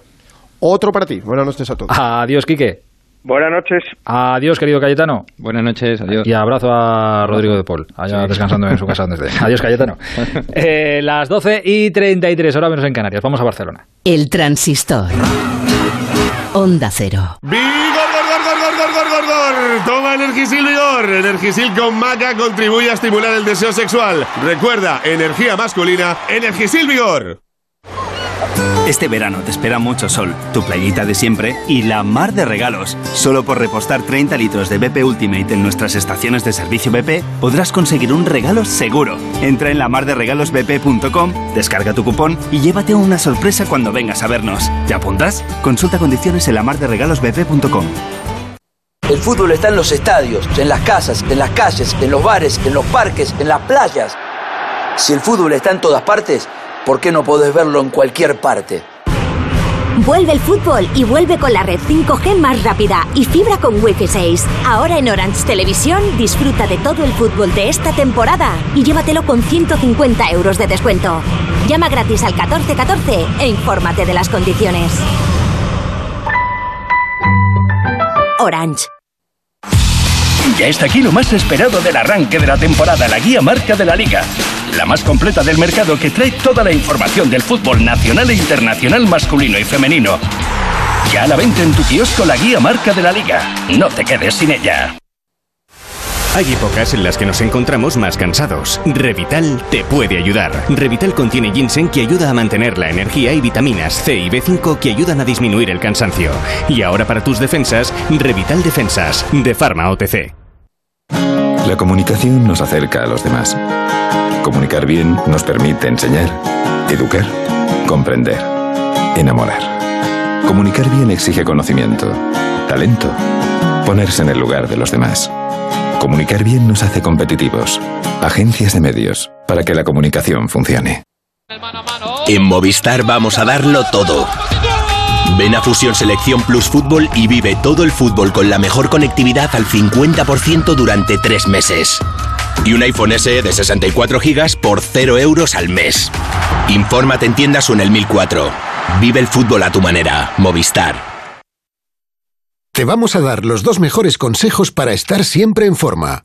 Otro para ti. Buenas noches a todos. Adiós, Quique. Buenas noches. Adiós, querido Cayetano. Buenas noches, adiós. Y abrazo a Rodrigo de Paul, allá Sí. descansando en su casa donde esté. Adiós, Cayetano. Eh, las 12 y 33, hora menos en Canarias. Vamos a Barcelona. El transistor. Onda cero. ¡Vigor, gor, gor, gor, gor, gor, gor, gor! Toma Energisil Vigor. Energisil con maca contribuye a estimular el deseo sexual. Recuerda, energía masculina, Energisil Vigor. Este verano te espera mucho sol, tu playita de siempre y la mar de regalos. Solo por repostar 30 litros de BP Ultimate en nuestras estaciones de servicio BP podrás conseguir un regalo seguro. Entra en la marderegalosbp.com, descarga tu cupón y llévate una sorpresa cuando vengas a vernos. ¿Te apuntas? Consulta condiciones en la marderegalosbp.com. El fútbol está en los estadios, en las casas, en las calles, en los bares, en los parques, en las playas. Si el fútbol está en todas partes, ¿por qué no podés verlo en cualquier parte? Vuelve el fútbol y vuelve con la red 5G más rápida y fibra con Wi-Fi 6. Ahora en Orange Televisión disfruta de todo el fútbol de esta temporada y llévatelo con 150 euros de descuento. Llama gratis al 1414 e infórmate de las condiciones. Orange. Ya está aquí lo más esperado del arranque de la temporada, la guía marca de la liga. La más completa del mercado que trae toda la información del fútbol nacional e internacional masculino y femenino. Ya a la venta en tu kiosco la guía marca de la liga. No te quedes sin ella. Hay épocas en las que nos encontramos más cansados. Revital te puede ayudar. Revital contiene ginseng que ayuda a mantener la energía y vitaminas C y B5 que ayudan a disminuir el cansancio. Y ahora para tus defensas, Revital Defensas, de Pharma OTC. La comunicación nos acerca a los demás. Comunicar bien nos permite enseñar, educar, comprender, enamorar. Comunicar bien exige conocimiento, talento, ponerse en el lugar de los demás. Comunicar bien nos hace competitivos. Agencias de medios, para que la comunicación funcione. En Movistar vamos a darlo todo. Ven a Fusión Selección Plus Fútbol y vive todo el fútbol con la mejor conectividad al 50% durante tres meses. Y un iPhone SE de 64 GB por 0 euros al mes. Infórmate en tiendas en el 1004. Vive el fútbol a tu manera. Movistar. Te vamos a dar los dos mejores consejos para estar siempre en forma.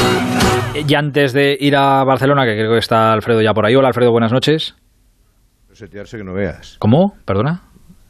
Y antes de ir a Barcelona, que creo que está Alfredo ya por ahí. Hola, Alfredo, buenas noches. Setearse que no veas. ¿Cómo? ¿Perdona?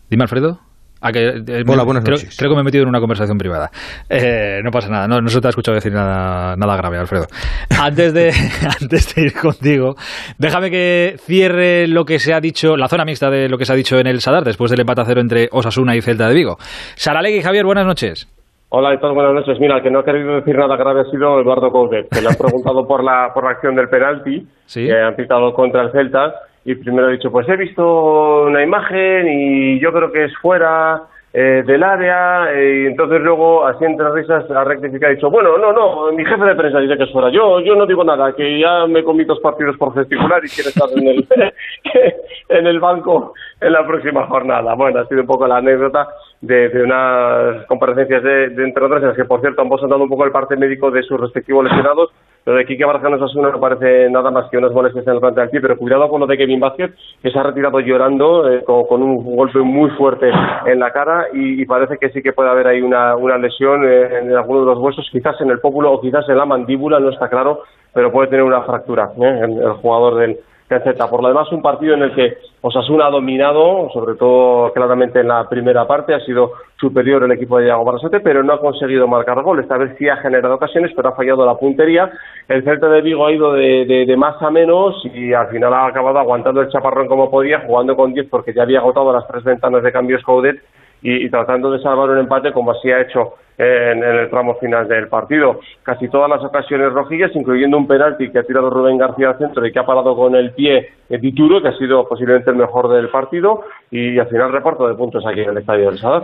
Dime, Alfredo. Ah, que, eh, Hola, buenas creo, noches. creo que me he metido en una conversación privada. Eh, no pasa nada, no, no se te ha escuchado decir nada, nada grave, Alfredo. Antes de, antes de ir contigo, déjame que cierre lo que se ha dicho, la zona mixta de lo que se ha dicho en el Sadar, después del empate a cero entre Osasuna y Celta de Vigo. Saralegui, Javier, buenas noches. Hola, todos buenas noches. Mira, el que no ha querido decir nada grave ha sido Eduardo Coudet, que le han preguntado por la, por la acción del penalti que han pitado contra el Celta y primero ha dicho, pues he visto una imagen y yo creo que es fuera eh, del área eh, y entonces luego, así entre risas, ha rectificado y dicho, bueno, no, no, mi jefe de prensa dice que es fuera. Yo, yo no digo nada, que ya me comí dos partidos por gesticular y quiero estar en el, en el banco en la próxima jornada. Bueno, ha sido un poco la anécdota de, de unas comparecencias de, de entrenadores en las que, por cierto, ambos han dado un poco el parte médico de sus respectivos lesionados. Lo de Quique Barajanos Osasuna no parece nada más que unas molestias en el planta pie, pero cuidado con lo de Kevin Vázquez, que se ha retirado llorando eh, con, un golpe muy fuerte en la cara y, parece que sí que puede haber ahí una, una lesión eh, en alguno de los huesos, quizás en el pómulo o quizás en la mandíbula, no está claro, pero puede tener una fractura ¿eh? el jugador del, Por lo demás, un partido en el que Osasuna ha dominado, sobre todo claramente en la primera parte, ha sido superior el equipo de Diego Barrasete, pero no ha conseguido marcar gol. Esta vez sí ha generado ocasiones, pero ha fallado la puntería. El Celta de Vigo ha ido de, de- de más a menos y al final ha acabado aguantando el chaparrón como podía, jugando con 10 porque ya había agotado las tres ventanas de cambios Coudet y, y tratando de salvar un empate como así ha hecho en, en el tramo final del partido. Casi todas las ocasiones rojillas, incluyendo un penalti que ha tirado Rubén García al centro y que ha parado con el pie eh, Dituro, que ha sido posiblemente el mejor del partido, y al final reparto de puntos aquí en el Estadio del Sadar.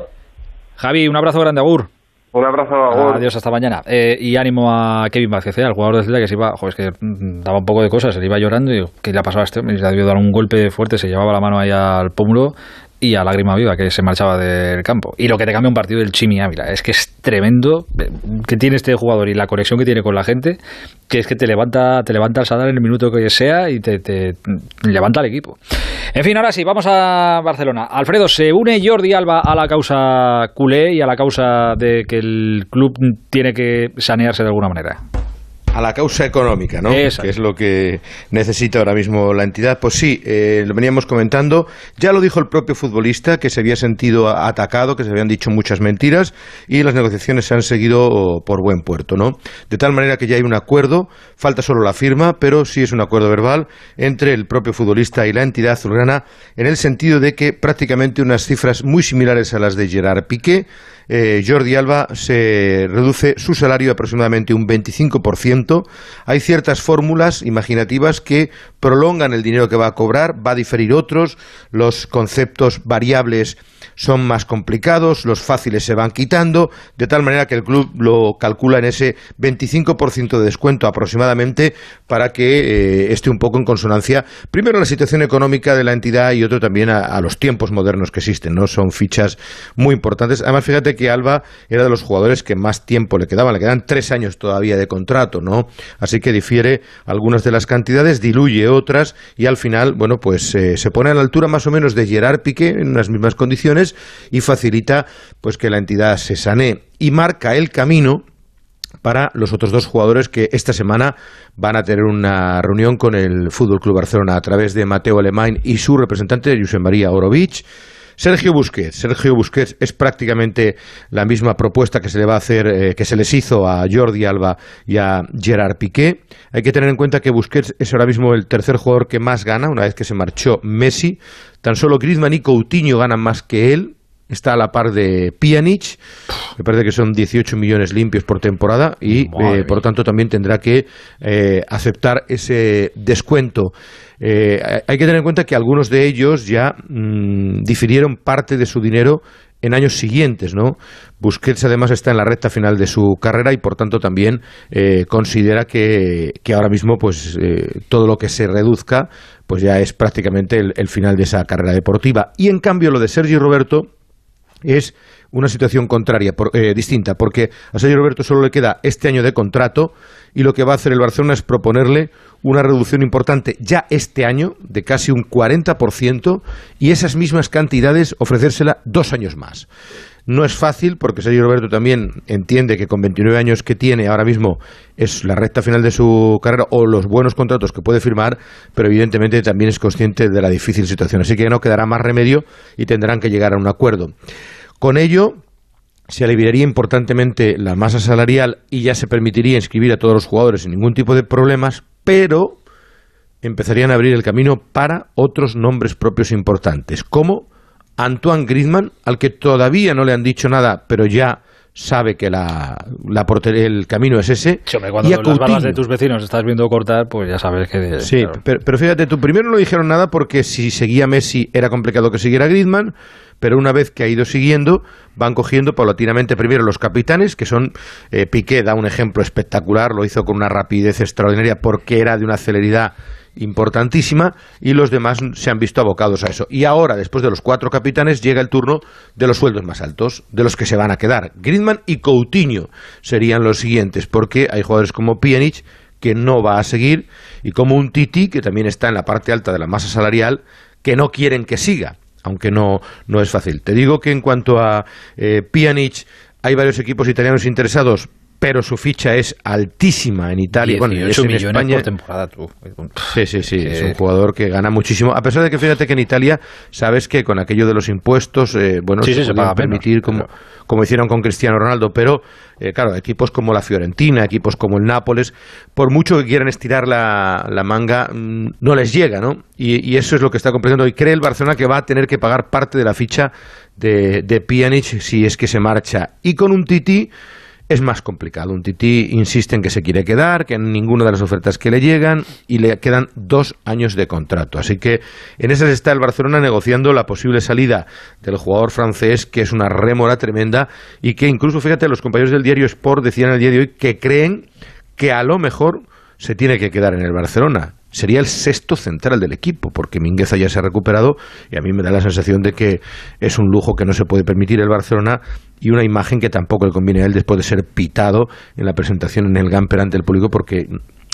Javi, un abrazo grande, Agur. Un abrazo, Agur. Adiós, hasta mañana. Eh, y ánimo a Kevin Vázquez, eh, al jugador del Celta que se iba, joder, es que mm, daba un poco de cosas, se le iba llorando y ¿qué le ha pasado a este Le ha debido dar un golpe fuerte, se llevaba la mano ahí al pómulo y a lágrima viva que se marchaba del campo. Y lo que te cambia un partido del Chimi Ávila, es que es tremendo que tiene este jugador y la conexión que tiene con la gente, que es que te levanta, te levanta el Sadar en el minuto que sea y te, te levanta al equipo. En fin, ahora sí, vamos a Barcelona. Alfredo, se une Jordi Alba a la causa culé y a la causa de que el club tiene que sanearse de alguna manera. A la causa económica, ¿no? Exacto. Que es lo que necesita ahora mismo la entidad. Pues sí, eh, lo veníamos comentando. Ya lo dijo el propio futbolista, que se había sentido atacado, que se habían dicho muchas mentiras y las negociaciones se han seguido por buen puerto, ¿no? De tal manera que ya hay un acuerdo, falta solo la firma, pero sí es un acuerdo verbal entre el propio futbolista y la entidad azulgrana en el sentido de que prácticamente unas cifras muy similares a las de Gerard Piqué eh, Jordi Alba se reduce su salario aproximadamente un 25%. Hay ciertas fórmulas imaginativas que prolongan el dinero que va a cobrar, va a diferir otros, los conceptos variables son más complicados, los fáciles se van quitando, de tal manera que el club lo calcula en ese 25% de descuento aproximadamente para que eh, esté un poco en consonancia, primero la situación económica de la entidad y otro también a, a los tiempos modernos que existen, ¿no? Son fichas muy importantes. Además, fíjate que Alba era de los jugadores que más tiempo le quedaban, le quedan tres años todavía de contrato, ¿no? Así que difiere algunas de las cantidades, diluye otras y al final, bueno, pues eh, se pone a la altura más o menos de Gerard Piqué en unas mismas condiciones y facilita pues que la entidad se sanee y marca el camino para los otros dos jugadores que esta semana van a tener una reunión con el Fútbol Club Barcelona a través de Mateo Alemán y su representante José María Orovich. Sergio Busquets. Sergio Busquets es prácticamente la misma propuesta que se le va a hacer, eh, que se les hizo a Jordi Alba y a Gerard Piqué. Hay que tener en cuenta que Busquets es ahora mismo el tercer jugador que más gana, una vez que se marchó Messi. Tan solo Griezmann y Coutinho ganan más que él está a la par de Pjanic, me parece que son 18 millones limpios por temporada y eh, por lo tanto también tendrá que eh, aceptar ese descuento. Eh, hay que tener en cuenta que algunos de ellos ya mm, difirieron parte de su dinero en años siguientes, ¿no? Busquets además está en la recta final de su carrera y por tanto también considera que, ahora mismo pues todo lo que se reduzca pues ya es prácticamente el, final de esa carrera deportiva. Y en cambio lo de Sergio Roberto es una situación contraria, eh, distinta, porque a Sergio Roberto solo le queda este año de contrato y lo que va a hacer el Barcelona es proponerle una reducción importante ya este año de casi un 40% y esas mismas cantidades ofrecérsela dos años más. No es fácil porque Sergio Roberto también entiende que con 29 años que tiene ahora mismo es la recta final de su carrera o los buenos contratos que puede firmar, pero evidentemente también es consciente de la difícil situación. Así que no quedará más remedio y tendrán que llegar a un acuerdo. Con ello, se aliviaría importantemente la masa salarial y ya se permitiría inscribir a todos los jugadores sin ningún tipo de problemas, pero empezarían a abrir el camino para otros nombres propios importantes, como Antoine Griezmann, al que todavía no le han dicho nada, pero ya sabe que la, la el camino es ese. cuando y a las barras de tus vecinos estás viendo cortar, pues ya sabes que... Sí, pero, pero, fíjate, tú primero no dijeron nada porque si seguía Messi era complicado que siguiera Griezmann, pero una vez que ha ido siguiendo, van cogiendo paulatinamente primero los capitanes, que son, eh, Piqué da un ejemplo espectacular, lo hizo con una rapidez extraordinaria porque era de una celeridad importantísima y los demás se han visto abocados a eso. Y ahora, después de los cuatro capitanes, llega el turno de los sueldos más altos, de los que se van a quedar. Griezmann y Coutinho serían los siguientes, porque hay jugadores como Pjanic que no va a seguir y como un Titi que también está en la parte alta de la masa salarial que no quieren que siga, aunque no, no es fácil. Te digo que en cuanto a eh, Pjanic hay varios equipos italianos interesados pero su ficha es altísima en Italia. Bueno, es en España. por temporada, tú. Sí, sí, sí, es un jugador que gana muchísimo. A pesar de que fíjate que en Italia, sabes que con aquello de los impuestos, eh, bueno, se, se puede permitir, como, como hicieron con Cristiano Ronaldo, pero eh, claro, equipos como la Fiorentina, equipos como el Nápoles, por mucho que quieran estirar la, la manga, mm, no les llega, ¿no? Y, eso es lo que está complicando. Y cree el Barcelona que va a tener que pagar parte de la ficha de, de Pjanic si es que se marcha. Y con un Titi es más complicado. Un Tití insiste en que se quiere quedar, que en ninguna de las ofertas que le llegan y le quedan dos años de contrato. Así que en esas está el Barcelona negociando la posible salida del jugador francés, que es una rémora tremenda y que incluso, fíjate, los compañeros del diario Sport decían el día de hoy que creen que a lo mejor se tiene que quedar en el Barcelona sería el sexto central del equipo, porque Mingueza ya se ha recuperado y a mí me da la sensación de que es un lujo que no se puede permitir el Barcelona y una imagen que tampoco le conviene a él después de ser pitado en la presentación en el Gamper ante el público porque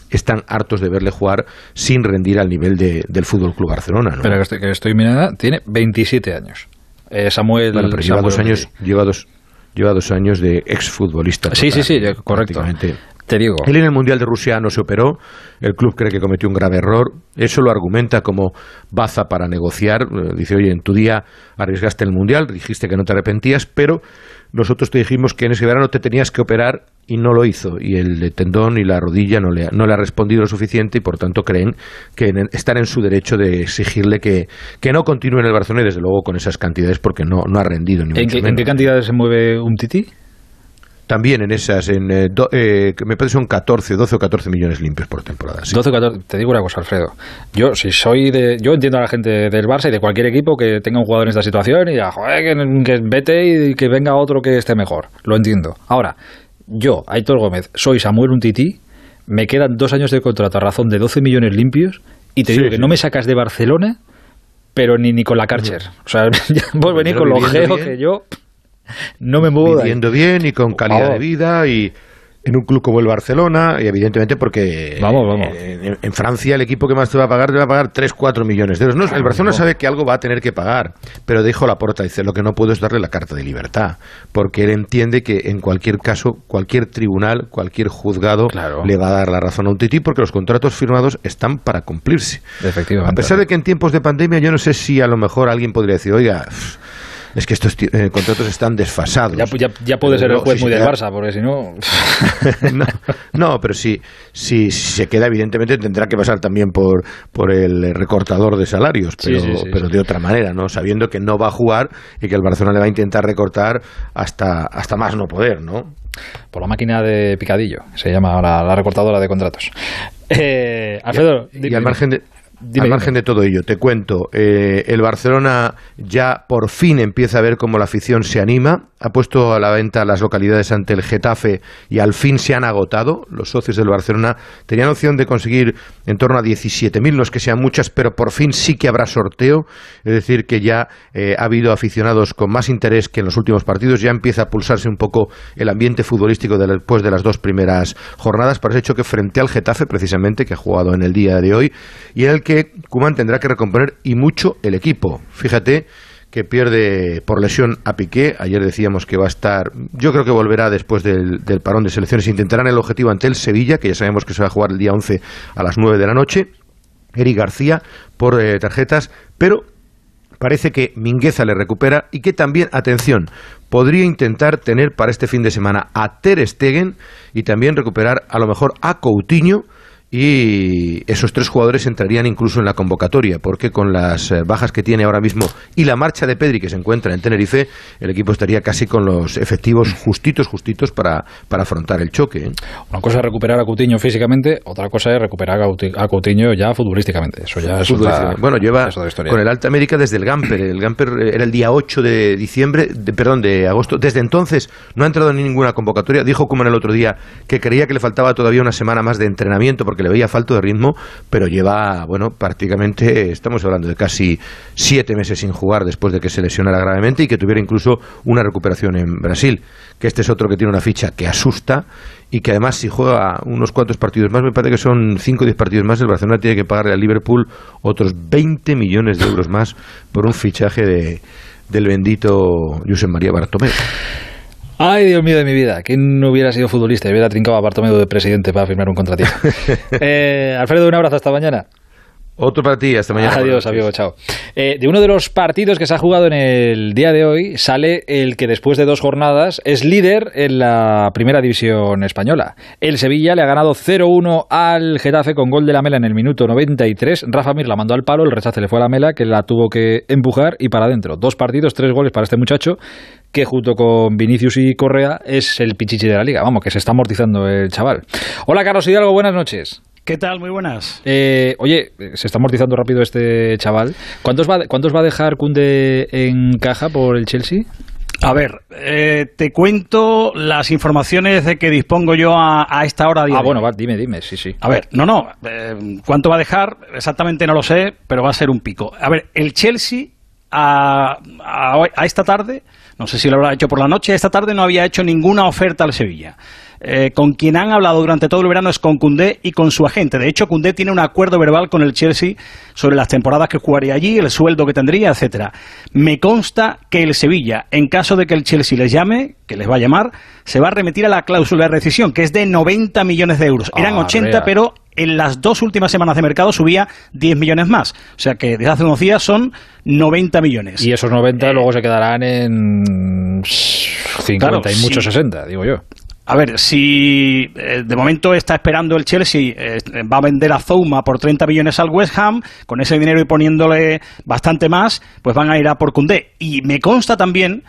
están hartos de verle jugar sin rendir al nivel de, del Fútbol Club Barcelona. Pero que estoy, mirando, tiene 27 años. Eh, Samuel, lleva dos años, lleva dos, lleva dos años de exfutbolista. Sí, sí, sí, correcto. Te digo. Él en el Mundial de Rusia no se operó, el club cree que cometió un grave error, eso lo argumenta como baza para negociar, eh, dice, oye, en tu día arriesgaste el Mundial, dijiste que no te arrepentías, pero nosotros te dijimos que en ese verano te tenías que operar y no lo hizo, y el tendón y la rodilla no le, no le ha respondido lo suficiente y por tanto creen que están en su derecho de exigirle que, que no continúe en el Barcelona y desde luego con esas cantidades porque no, no ha rendido ni ¿En, qué, ¿En qué cantidades se mueve un tití? También en esas, en, eh, eh, me parece son 14, 12 o 14 millones limpios por temporada. 12 o 14, te digo una cosa, Alfredo. Yo, si soy de. Yo entiendo a la gente del Barça y de cualquier equipo que tenga un jugador en esta situación y diga, joder, que, que vete y que venga otro que esté mejor. Lo entiendo. Ahora, yo, Aitor Gómez, soy Samuel Untiti, me quedan dos años de contrato a razón de 12 millones limpios y te digo que no me sacas de Barcelona, pero ni, ni con la Karcher. O sea, vos venís con los geos que yo. No me muevo viviendo bien y con calidad de vida y en un club como el Barcelona, y evidentemente porque vamos, vamos. En, Francia el equipo que más te va a pagar te va a pagar 3, 4 millones de euros. No, el Barcelona sabe que algo va a tener que pagar, pero dijo la porta, dice, lo que no puedo es darle la carta de libertad, porque él entiende que en cualquier caso, cualquier tribunal, cualquier juzgado le va a dar la razón a un tití porque los contratos firmados están para cumplirse. Efectivamente. A pesar de que en tiempos de pandemia yo no sé si a lo mejor alguien podría decir, oiga es que estos eh, contratos están desfasados. Ya, puede ser el juez muy del Barça, porque si no... no... pero si, si, se queda, evidentemente tendrá que pasar también por, por el recortador de salarios, pero, pero de otra manera, ¿no? Sabiendo que no va a jugar y que el Barcelona le va a intentar recortar hasta, hasta más no poder, ¿no? Por la máquina de picadillo, se llama ahora la recortadora de contratos. Eh, Alfredo, y al margen de, al margen de todo ello, te cuento, eh, el Barcelona ya por fin empieza a ver cómo la afición se anima, ha puesto a la venta las localidades ante el Getafe y al fin se han agotado. Los socios del Barcelona tenían opción de conseguir en torno a 17.000, no es que sean muchas, pero por fin sí que habrá sorteo, es decir, que ya eh, ha habido aficionados con más interés que en los últimos partidos, ya empieza a pulsarse un poco el ambiente futbolístico después de las dos primeras jornadas, para ese que frente al Getafe, precisamente, que ha jugado en el día de hoy, y en el que que Kuman tendrá que recomponer y mucho el equipo. Fíjate que pierde por lesión a Piqué. Ayer decíamos que va a estar. Yo creo que volverá después del, parón de selecciones. Intentarán el objetivo ante el Sevilla, que ya sabemos que se va a jugar el día 11 a las 9 de la noche. Eric García por eh, tarjetas, pero parece que Mingueza le recupera y que también, atención, podría intentar tener para este fin de semana a Ter Stegen y también recuperar a lo mejor a Coutinho y esos tres jugadores entrarían incluso en la convocatoria, porque con las eh, bajas que tiene ahora mismo y la marcha de Pedri que se encuentra en Tenerife, el equipo estaría casi con los efectivos justitos, justitos para, para afrontar el choque. ¿eh? Una cosa es recuperar a Coutinho físicamente, otra cosa es recuperar a Coutinho ya futbolísticamente. Eso ya es Bueno, lleva con el Alta América desde el Gamper. El Gamper era el día 8 de diciembre, de, perdón, de agosto. Desde entonces no ha entrado en ninguna convocatoria. Dijo como en el otro día que creía que le faltaba todavía una semana más de entrenamiento porque le veía falto de ritmo, pero lleva, bueno, prácticamente, estamos hablando de casi siete meses sin jugar después de que se lesionara gravemente y que tuviera incluso una recuperación en Brasil, que este es otro que tiene una ficha que asusta y que además si juega unos cuantos partidos más, me parece que son cinco o diez partidos más, el Barcelona tiene que pagarle al Liverpool otros 20 millones de euros más por un fichaje de, del bendito Josep María Bartomeu. Ay, Dios mío de mi vida, ¿quién no hubiera sido futbolista y hubiera trincado a Bartomeu de presidente para firmar un contratito? eh, Alfredo, un abrazo, hasta mañana. Otro para ti, hasta mañana. Adiós, amigo, chao. Eh, de uno de los partidos que se ha jugado en el día de hoy sale el que después de dos jornadas es líder en la primera división española. El Sevilla le ha ganado 0-1 al Getafe con gol de la Mela en el minuto 93. Rafa Mir la mandó al palo, el rechace le fue a la Mela que la tuvo que empujar y para adentro. Dos partidos, tres goles para este muchacho que junto con Vinicius y Correa es el pichichi de la liga. Vamos, que se está amortizando el chaval. Hola Carlos Hidalgo, buenas noches. ¿Qué tal? Muy buenas. Eh, oye, se está amortizando rápido este chaval. ¿Cuántos va, cuántos va a dejar Kunde en caja por el Chelsea? A ver, eh, te cuento las informaciones de que dispongo yo a, esta hora. ah, bueno, va, dime, dime, sí, sí. A ver, no, no, eh, ¿cuánto va a dejar? Exactamente no lo sé, pero va a ser un pico. A ver, el Chelsea a, a esta tarde, no sé si lo habrá hecho por la noche, esta tarde no había hecho ninguna oferta al Sevilla. Eh, con quien han hablado durante todo el verano es con Cundé y con su agente. De hecho, Cundé tiene un acuerdo verbal con el Chelsea sobre las temporadas que jugaría allí, el sueldo que tendría, etcétera. Me consta que el Sevilla, en caso de que el Chelsea les llame, que les va a llamar, se va a remitir a la cláusula de rescisión, que es de 90 millones de euros. Eran 80, ah, pero en las dos últimas semanas de mercado subía 10 millones más. O sea que desde hace unos días son 90 millones. Y esos 90 luego se quedarán en 50 y muchos 60, digo yo. A ver, si eh, de momento está esperando el Chelsea, eh, va a vender a Zouma por 30 millones al West Ham, con ese dinero y poniéndole bastante más, pues van a ir a por Cundé. Y me consta también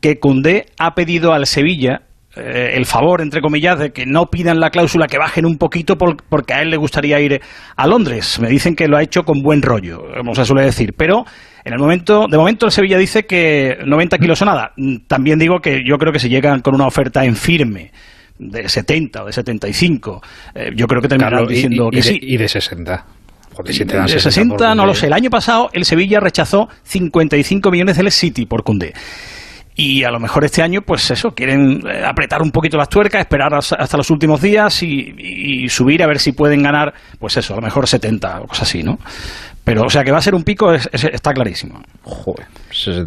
que Cundé ha pedido al Sevilla eh, el favor, entre comillas, de que no pidan la cláusula, que bajen un poquito porque a él le gustaría ir a Londres. Me dicen que lo ha hecho con buen rollo, como se suele decir. Pero en el momento, de momento el Sevilla dice que 90 kilos o nada. También digo que yo creo que si llegan con una oferta en firme de 70 o de 75, eh, yo creo que terminarán diciendo que sí. Y de 60. de 60, no lo sé. El año pasado el Sevilla rechazó 55 millones del City por Cundé. Y a lo mejor este año, pues eso, quieren eh, apretar un poquito las tuercas, esperar hasta los últimos días y, subir a ver si pueden ganar, pues eso, a lo mejor 70 o cosas así, ¿no? Pero, o sea, que va a ser un pico, está clarísimo. Joder,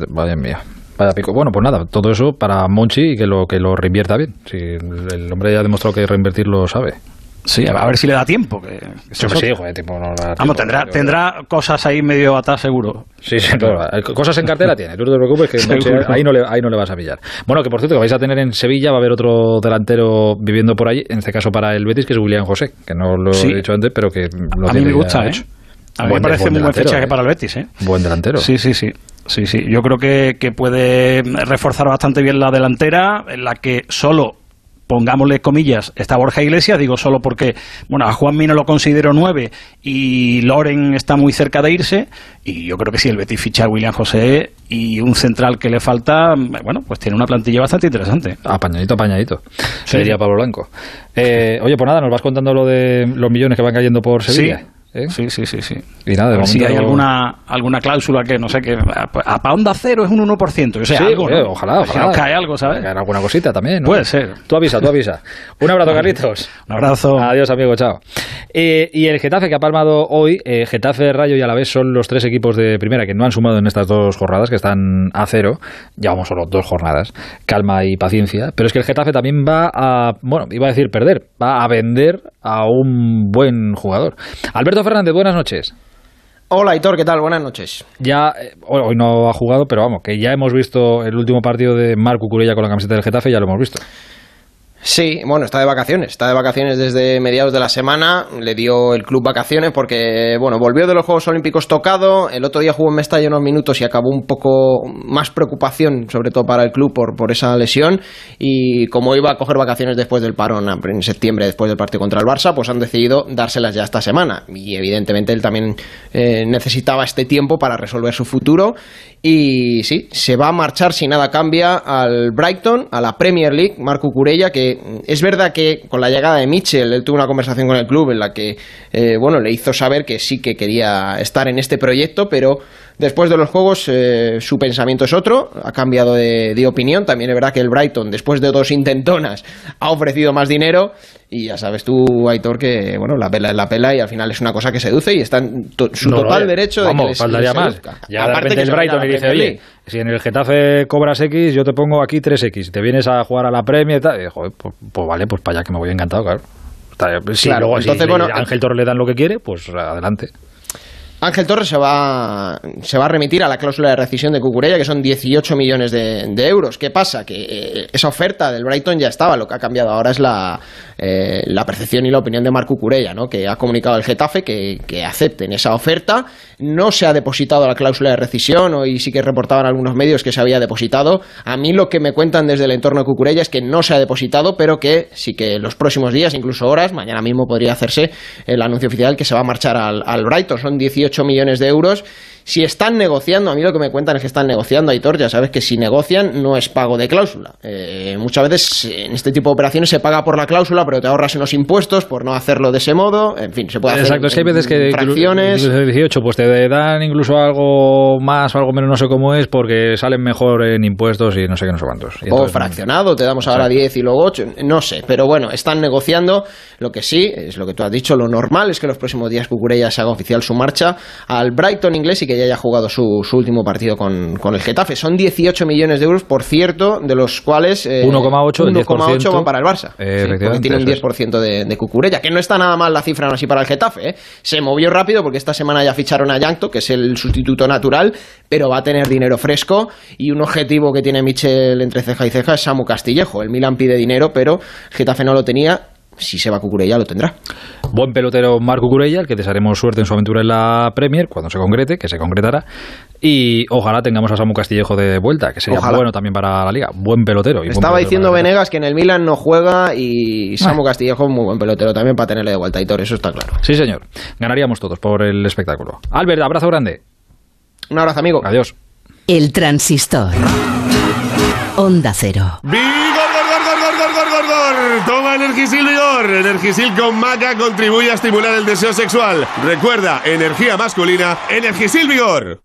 vaya mía. Vaya pico. Bueno, pues nada, todo eso para Monchi y que lo, que lo reinvierta bien. Si el hombre ya ha demostrado que reinvertir lo sabe. Sí, a ver si le da tiempo. Que, sí, sí, joder, tiempo no da Vamos, tendrá, tendrá cosas ahí medio atadas seguro. Sí, sí, cosas en cartera tiene. Tú no te preocupes que ahí, no le, ahí no le vas a pillar. Bueno, que por cierto, que vais a tener en Sevilla, va a haber otro delantero viviendo por ahí, en este caso para el Betis, que es William José, que no lo he dicho antes, pero que lo A mí me gusta, ¿eh? A mí me parece muy buen fichaje para el Betis, ¿eh? Buen delantero. Sí, sí, sí. Sí, sí. Yo creo que, que puede reforzar bastante bien la delantera, en la que solo pongámosle comillas, está Borja Iglesias, digo solo porque, bueno, a Juan Mino lo considero nueve y Loren está muy cerca de irse, y yo creo que si el Betis ficha a William José y un central que le falta, bueno, pues tiene una plantilla bastante interesante. Apañadito, apañadito, sería Pablo Blanco. Eh, oye, pues nada, nos vas contando lo de los millones que van cayendo por Sevilla. ¿Eh? Sí, sí, sí, sí. Y nada, de si hay alguna, alguna cláusula que, no sé, que a, a onda cero es un 1%. O sea, algo, ojalá, ojalá. Si nos cae algo, ¿sabes? Caer alguna cosita también, ¿no? Puede ser. Tú avisa, tú avisa. Un abrazo, Carlitos. un abrazo. Adiós, amigo, chao. Eh, y el Getafe que ha palmado hoy, eh, Getafe, Rayo y Alavés son los tres equipos de primera que no han sumado en estas dos jornadas, que están a cero. Llevamos solo dos jornadas. Calma y paciencia. Pero es que el Getafe también va a, bueno, iba a decir perder, va a vender a un buen jugador. Alberto Fernández, buenas noches. Hola, Aitor, ¿qué tal? Buenas noches. Ya, eh, hoy no ha jugado, pero vamos, que ya hemos visto el último partido de Marco Curella con la camiseta del Getafe, ya lo hemos visto. Sí, bueno, está de vacaciones, está de vacaciones desde mediados de la semana, le dio el club vacaciones porque, bueno, volvió de los Juegos Olímpicos tocado, el otro día jugó en Mestalla unos minutos y acabó un poco más preocupación, sobre todo para el club, por, por esa lesión. Y como iba a coger vacaciones después del parón en septiembre, después del partido contra el Barça, pues han decidido dárselas ya esta semana. Y evidentemente él también eh, necesitaba este tiempo para resolver su futuro y sí, se va a marchar si nada cambia al Brighton, a la Premier League, Marco Curella, que es verdad que con la llegada de Mitchell, él tuvo una conversación con el club en la que, eh, bueno, le hizo saber que sí que quería estar en este proyecto, pero Después de los juegos, eh, su pensamiento es otro, ha cambiado de, opinión. También es verdad que el Brighton, después de dos intentonas, ha ofrecido más dinero. Y ya sabes tú, Aitor, que bueno, la pela es la pela y al final es una cosa que seduce y está en su total derecho de que les, faltaría más. Ya Aparte que el Brighton le dice, oye, si en el Getafe cobras X, yo te pongo aquí 3X. Te vienes a jugar a la Premier y tal. Y, joder, pues, pues, vale, pues para allá que me voy encantado, claro. Si luego entonces, bueno, Ángel Torres le dan lo que quiere, pues adelante. Ángel Torres se va, se va a remitir a la cláusula de rescisión de Cucurella, que son 18 millones de, euros. ¿Qué pasa? Que eh, esa oferta del Brighton ya estaba, lo que ha cambiado ahora es la, eh, la percepción y la opinión de Marco Cucurella, ¿no? que ha comunicado al Getafe que, que, acepten esa oferta. No se ha depositado la cláusula de rescisión, hoy sí que reportaban algunos medios que se había depositado. A mí lo que me cuentan desde el entorno de Cucurella es que no se ha depositado, pero que sí que los próximos días, incluso horas, mañana mismo podría hacerse el anuncio oficial que se va a marchar al, al Brighton. Son 18 millones de euros si están negociando, a mí lo que me cuentan es que están negociando, Aitor, ya sabes que si negocian no es pago de cláusula. Eh, muchas veces en este tipo de operaciones se paga por la cláusula, pero te ahorras unos impuestos por no hacerlo de ese modo. En fin, se puede hacer Exacto, es que hay veces que fracciones. 18, pues te dan incluso algo más o algo menos, no sé cómo es, porque salen mejor en impuestos y no sé qué, no sé cuántos. o fraccionado, te damos ahora 10 y luego 8, no sé, pero bueno, están negociando. Lo que sí, es lo que tú has dicho, lo normal es que los próximos días Cucurella se haga oficial su marcha al Brighton inglés y que ya haya jugado su, último partido con, el Getafe. Son 18 millones de euros, por cierto, de los cuales 1,8 eh, van para el Barça. Eh, porque tiene un 10% de, de Cucurella, que no está nada mal la cifra así para el Getafe. ¿eh? Se movió rápido porque esta semana ya ficharon a Yankto, que es el sustituto natural, pero va a tener dinero fresco y un objetivo que tiene Michel entre ceja y ceja es Samu Castillejo. El Milan pide dinero, pero Getafe no lo tenía si se va Cucurella lo tendrá. Buen pelotero Marco Cucurella, el que desearemos suerte en su aventura en la Premier, cuando se concrete, que se concretará. Y ojalá tengamos a Samu Castillejo de vuelta, que sería bueno también para la liga. Buen pelotero. Estaba diciendo Venegas que en el Milan no juega y Samu Castillejo muy buen pelotero también para tenerle de vuelta, Hitor, eso está claro. Sí, señor. Ganaríamos todos por el espectáculo. Albert, abrazo grande. Un abrazo, amigo. Adiós. El transistor. Onda Cero. Toma Energisil Vigor. Energisil con maca contribuye a estimular el deseo sexual. Recuerda, energía masculina, Energisil Vigor.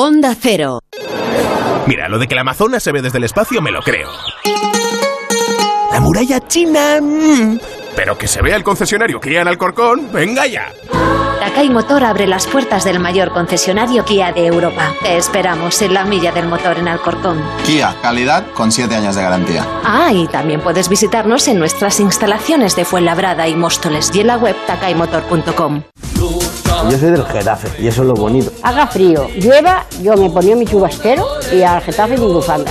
Onda Cero. Mira, lo de que la Amazonas se ve desde el espacio me lo creo. La muralla china... mm, Pero que se vea el concesionario Kia en Alcorcón, venga ya. Takai Motor abre las puertas del mayor concesionario Kia de Europa. Te esperamos en la milla del motor en Alcorcón. Kia, calidad con 7 años de garantía. Ah, y también puedes visitarnos en nuestras instalaciones de Fuenlabrada y Móstoles y en la web takaymotor.com. Yo soy del Getafe y eso es lo bonito. Haga frío, llueva, yo me ponía mi chubasquero y al Getafe mi bufanda.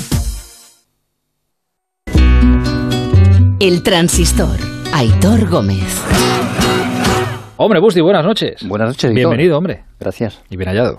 El transistor. Aitor Gómez. Hombre, Busti, buenas noches. Buenas noches. Bienvenido, hombre. Gracias. Y bien hallado.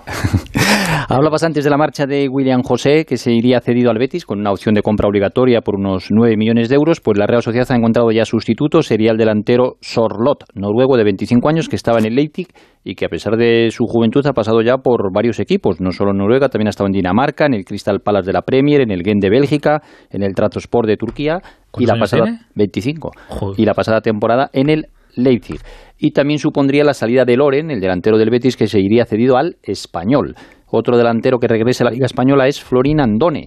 Hablabas antes de la marcha de William José, que se iría cedido al Betis con una opción de compra obligatoria por unos 9 millones de euros. Pues la Real Sociedad ha encontrado ya sustituto. Sería el delantero Sorlot, noruego de 25 años, que estaba en el Leipzig y que a pesar de su juventud ha pasado ya por varios equipos. No solo en Noruega, también ha estado en Dinamarca, en el Crystal Palace de la Premier, en el Gent de Bélgica, en el Tratosport de Turquía. Y ¿Cuántos la pasada, tiene? 25. Y la pasada temporada en el Leipzig. Y también supondría la salida de Loren, el delantero del Betis, que se iría cedido al Español. Otro delantero que regrese a la Liga Española es Florín Andone.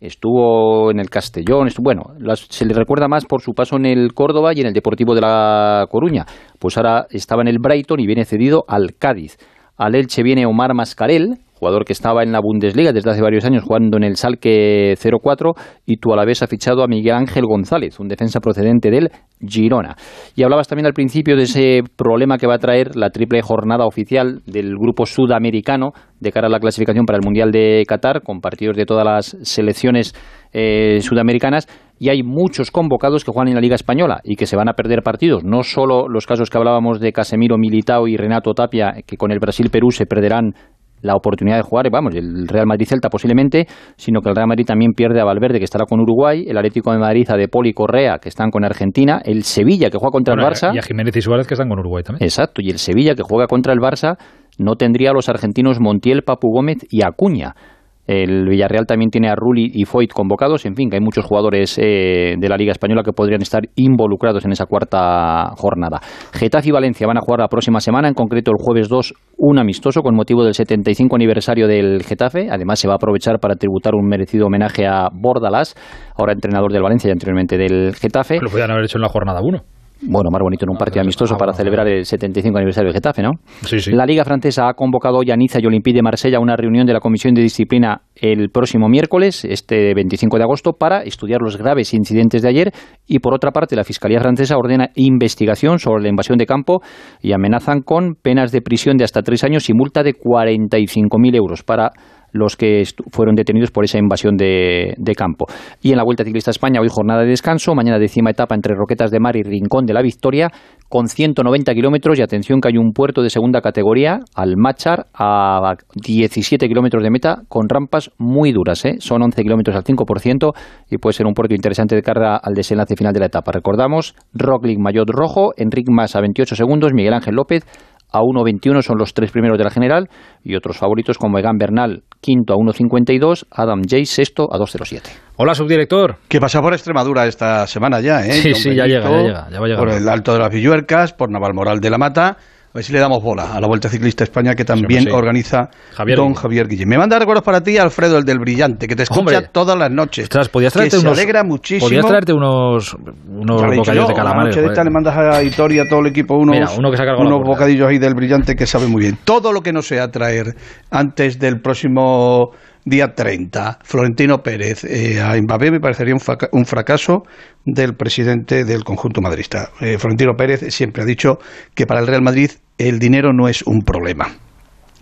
Estuvo en el Castellón, bueno, se le recuerda más por su paso en el Córdoba y en el Deportivo de La Coruña. Pues ahora estaba en el Brighton y viene cedido al Cádiz. Al Elche viene Omar Mascarel, jugador que estaba en la Bundesliga desde hace varios años jugando en el Salque 04 y tú a la vez ha fichado a Miguel Ángel González, un defensa procedente del Girona. Y hablabas también al principio de ese problema que va a traer la triple jornada oficial del grupo sudamericano de cara a la clasificación para el Mundial de Qatar, con partidos de todas las selecciones eh, sudamericanas. Y hay muchos convocados que juegan en la Liga Española y que se van a perder partidos. No solo los casos que hablábamos de Casemiro, Militao y Renato Tapia, que con el Brasil-Perú se perderán la oportunidad de jugar, vamos, el Real Madrid-Celta posiblemente, sino que el Real Madrid también pierde a Valverde, que estará con Uruguay, el Atlético de Madrid a De Paul y Correa, que están con Argentina, el Sevilla, que juega contra Bueno, el Barça. Y a Jiménez y Suárez que están con Uruguay también. Exacto, y el Sevilla, que juega contra el Barça, no tendría a los argentinos Montiel, Papu Gómez y Acuña. El Villarreal también tiene a Rulli y Foyt convocados. En fin, que hay muchos jugadores eh, de la Liga Española que podrían estar involucrados en esa cuarta jornada. Getafe y Valencia van a jugar la próxima semana, en concreto el jueves 2, un amistoso con motivo del 75 aniversario del Getafe. Además, se va a aprovechar para tributar un merecido homenaje a Bordalás, ahora entrenador del Valencia y anteriormente del Getafe. Lo podían haber hecho en la jornada 1. Bueno, más bonito en un partido amistoso para celebrar el 75 aniversario del Getafe, ¿no? Sí, sí. La Liga Francesa ha convocado hoy a Niza y Olympique de Marsella a una reunión de la Comisión de Disciplina el próximo miércoles, este 25 de agosto, para estudiar los graves incidentes de ayer. Y por otra parte, la Fiscalía francesa ordena investigación sobre la invasión de campo y amenazan con penas de prisión de hasta tres años y multa de 45.000 euros para los que fueron detenidos por esa invasión de, campo. Y en la Vuelta Ciclista a España, hoy jornada de descanso, mañana décima etapa entre Roquetas de Mar y Rincón de la Victoria, con 190 kilómetros, y atención que hay un puerto de segunda categoría, al Machar, a 17 kilómetros de meta, con rampas muy duras, ¿eh? son 11 kilómetros al 5%, y puede ser un puerto interesante de carga al desenlace final de la etapa. Recordamos, Roglic Maillot Rojo, Enric Mas a 28 segundos, Miguel Ángel López a 1.21 son los tres primeros de la general y otros favoritos como Egan Bernal, quinto a 1.52, Adam Jay, sexto a 2.07. Hola, subdirector. Que pasa por Extremadura esta semana ya, ¿eh? Sí, Don sí, ya Benito, llega, ya llega, ya va a llegar. Por el Alto de las Villuercas, por Navalmoral de la Mata. A ver si le damos bola a la Vuelta Ciclista España que también Sí, sí. organiza Javier don. Javier Guillén. Me manda recuerdos para ti, Alfredo, el del Brillante, que te escucha Hombre. todas las noches. Ostras, podías que traerte se unos, alegra muchísimo. Podías traerte unos, unos bocadillos yo, de calamares. Una noche de esta le mandas a Hitor y a todo el equipo unos, Mira, uno que se ha unos bocadillos ahí del brillante que sabe muy bien. Todo lo que no sea traer antes del próximo día 30. Florentino Pérez eh, a Mbappé me parecería un, fracaso del presidente del conjunto madrista. Eh, Florentino Pérez siempre ha dicho que para el Real Madrid el dinero no es un problema.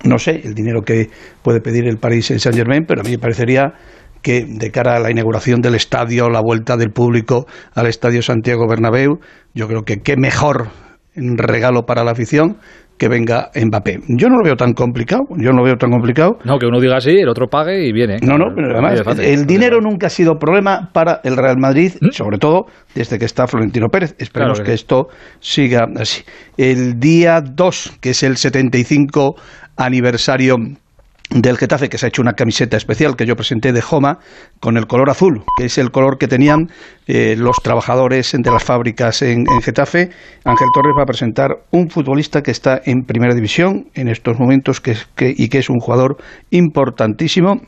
No sé el dinero que puede pedir el Paris Saint Germain, pero a mí me parecería que de cara a la inauguración del estadio, la vuelta del público al estadio Santiago Bernabéu, yo creo que qué mejor regalo para la afición que venga Mbappé. Yo no lo veo tan complicado, yo no lo veo tan complicado. No, que uno diga así, el otro pague y viene. No, no, pero además el, dinero nunca ha sido problema para el Real Madrid, ¿Mm? sobre todo desde que está Florentino Pérez. Esperemos que, esto siga así. El día 2, que es el 75 aniversario del Getafe, que se ha hecho una camiseta especial que yo presenté de Joma, con el color azul, que es el color que tenían eh, los trabajadores de las fábricas en, Getafe. Ángel Torres va a presentar un futbolista que está en primera división en estos momentos que, y que es un jugador importantísimo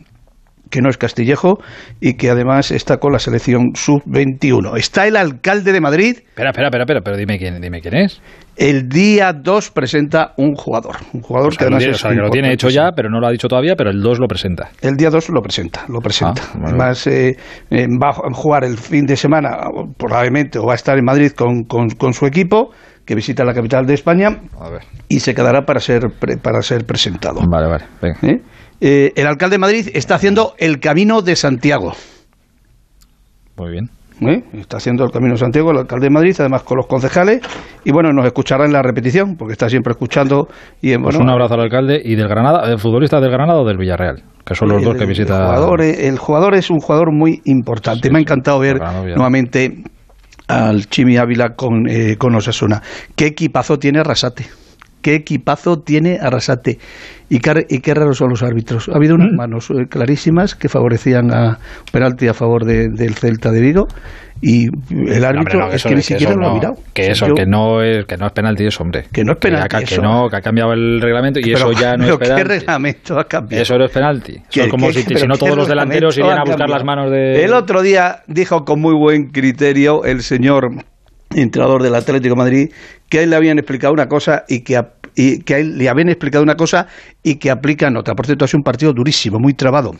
que no es Castillejo y que además está con la selección sub-21. Está el alcalde de Madrid. Espera, espera, espera, pero dime quién, dime quién es. El día 2 presenta un jugador. Un jugador que además que lo tiene hecho ya, pero no lo ha dicho todavía, pero el 2 lo presenta. El día 2 lo presenta, lo presenta. Ah, además eh, eh, va a jugar el fin de semana, probablemente, o va a estar en Madrid con, con, su equipo que visita la capital de España y se quedará para ser para ser presentado. Vale, vale. ¿Eh? Eh, el alcalde de Madrid está haciendo el Camino de Santiago. Muy bien. ¿Eh? Está haciendo el Camino de Santiago el alcalde de Madrid, además con los concejales, y bueno, nos escuchará en la repetición, porque está siempre escuchando. Y pues un abrazo al alcalde y del Granada, el futbolista del Granada o del Villarreal, que son los dos que visita. El jugador, el jugador, es un jugador muy importante. Me ha encantado ver nuevamente al Chimi Ávila con, eh, con Osasuna. ¿Qué equipazo tiene Rasate? Qué equipazo tiene Arrasate y qué, y qué raros son los árbitros. Ha habido unas mm. manos eh, clarísimas que favorecían a penalti a favor del Celta de Vigo y el árbitro es que ni siquiera lo ha mirado. Que eso, que, no es, que no es penalti, es hombre. Que no es penalti. Que, no, que ha cambiado el reglamento y eso ya no es penalti. ¿Qué reglamento ha cambiado? Eso no es penalti. Eso es como si, si, no todos los delanteros irían a buscar las manos de. El otro día dijo con muy buen criterio el señor entrenador del Atlético Madrid, que a él le habían explicado una cosa y que, y que a él le habían explicado una cosa y que aplican otra. Por cierto, ha sido un partido durísimo, muy trabado,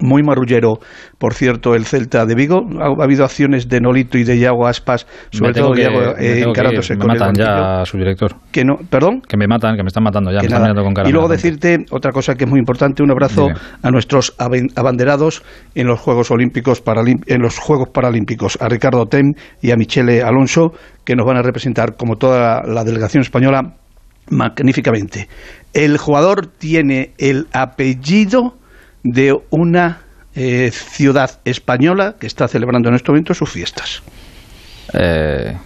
muy marrullero. Por cierto, el Celta de Vigo, ha, habido acciones de Nolito y de Iago Aspas, sobre todo Iago eh, encarándose con matan ya a su director. Que no, ¿Perdón? Que me matan, que me están matando ya, me están con cara. Y luego decirte otra cosa que es muy importante, un abrazo a nuestros abanderados en los Juegos Olímpicos en los Juegos Paralímpicos, a Ricardo Tem y a Michele Alonso, que nos van a representar como toda la delegación española magníficamente. El jugador tiene el apellido de una eh, ciudad española que está celebrando en este momento sus fiestas. Eh,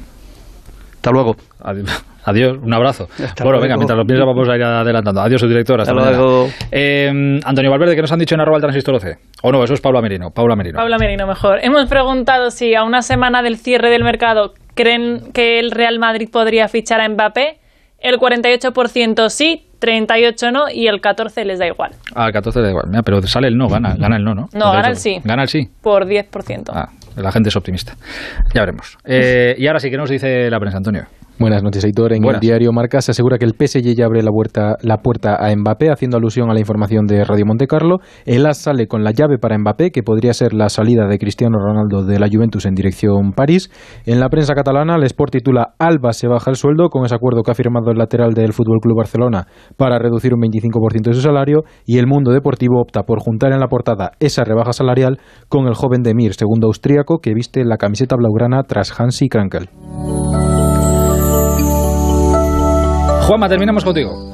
Hasta luego. Adiós, un abrazo. bueno, venga, mientras lo piensas vamos a ir adelantando. Adiós, su director. Hasta, luego. Eh, Antonio Valverde, ¿qué nos han dicho en arroba el transistor 12? O no, eso es Paula Merino. Paula Merino. Paula Merino, mejor. Hemos preguntado si a una semana del cierre del mercado creen que el Real Madrid podría fichar a Mbappé. El 48% sí, 38 no y el 14 les da igual. Ah, el 14 da igual. Mira, pero sale el no, gana, gana el no, ¿no? No, gana el sí. Gana el sí. Por 10%. Ah, la gente es optimista. Ya veremos. Eh, y ahora sí, ¿qué nos dice la prensa, Antonio? Buenas noches, Aitor. En el diario Marca se asegura que el PSG ya abre la puerta, la puerta a Mbappé, haciendo alusión a la información de Radio Monte Carlo. El AS sale con la llave para Mbappé, que podría ser la salida de Cristiano Ronaldo de la Juventus en dirección París. En la prensa catalana, el Sport titula Alba se baja el sueldo con ese acuerdo que ha firmado el lateral del Fútbol Club Barcelona para reducir un 25% de su salario. Y el Mundo Deportivo opta por juntar en la portada esa rebaja salarial con el joven Demir, segundo austríaco, que viste la camiseta blaugrana tras Hansi Krankel. Juanma, terminamos contigo.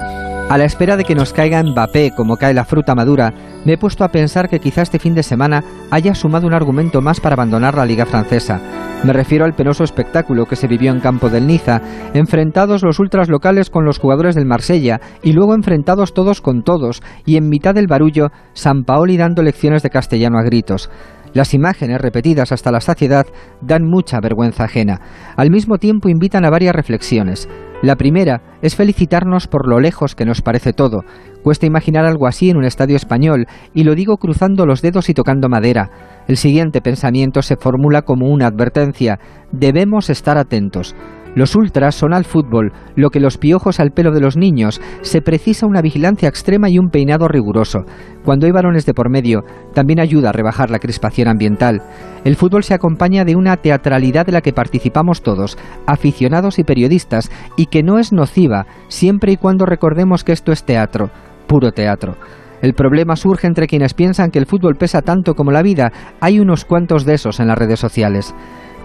A la espera de que nos caiga Mbappé como cae la fruta madura, me he puesto a pensar que quizá este fin de semana haya sumado un argumento más para abandonar la liga francesa. Me refiero al penoso espectáculo que se vivió en campo del Niza, enfrentados los ultras locales con los jugadores del Marsella y luego enfrentados todos con todos, y en mitad del barullo, San Paoli dando lecciones de castellano a gritos. Las imágenes, repetidas hasta la saciedad, dan mucha vergüenza ajena. Al mismo tiempo invitan a varias reflexiones. La primera es felicitarnos por lo lejos que nos parece todo. Cuesta imaginar algo así en un estadio español, y lo digo cruzando los dedos y tocando madera. El siguiente pensamiento se formula como una advertencia. Debemos estar atentos. Los ultras son al fútbol lo que los piojos al pelo de los niños. Se precisa una vigilancia extrema y un peinado riguroso. Cuando hay varones de por medio, también ayuda a rebajar la crispación ambiental. El fútbol se acompaña de una teatralidad de la que participamos todos, aficionados y periodistas, y que no es nociva, siempre y cuando recordemos que esto es teatro, puro teatro. El problema surge entre quienes piensan que el fútbol pesa tanto como la vida. Hay unos cuantos de esos en las redes sociales.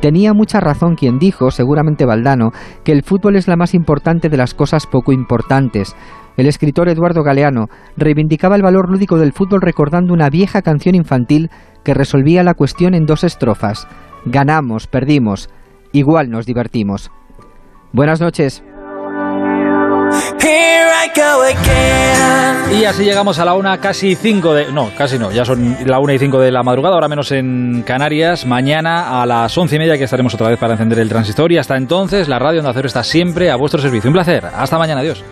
Tenía mucha razón quien dijo, seguramente Valdano, que el fútbol es la más importante de las cosas poco importantes. El escritor Eduardo Galeano reivindicaba el valor lúdico del fútbol recordando una vieja canción infantil que resolvía la cuestión en dos estrofas. Ganamos, perdimos, igual nos divertimos. Buenas noches. Y así llegamos a la una casi cinco de... No, casi no, ya son la una y cinco de la madrugada, ahora menos en Canarias. Mañana a las once y media que estaremos otra vez para encender el transistor. Y hasta entonces, la radio Onda Cero está siempre a vuestro servicio. Un placer. Hasta mañana. Adiós.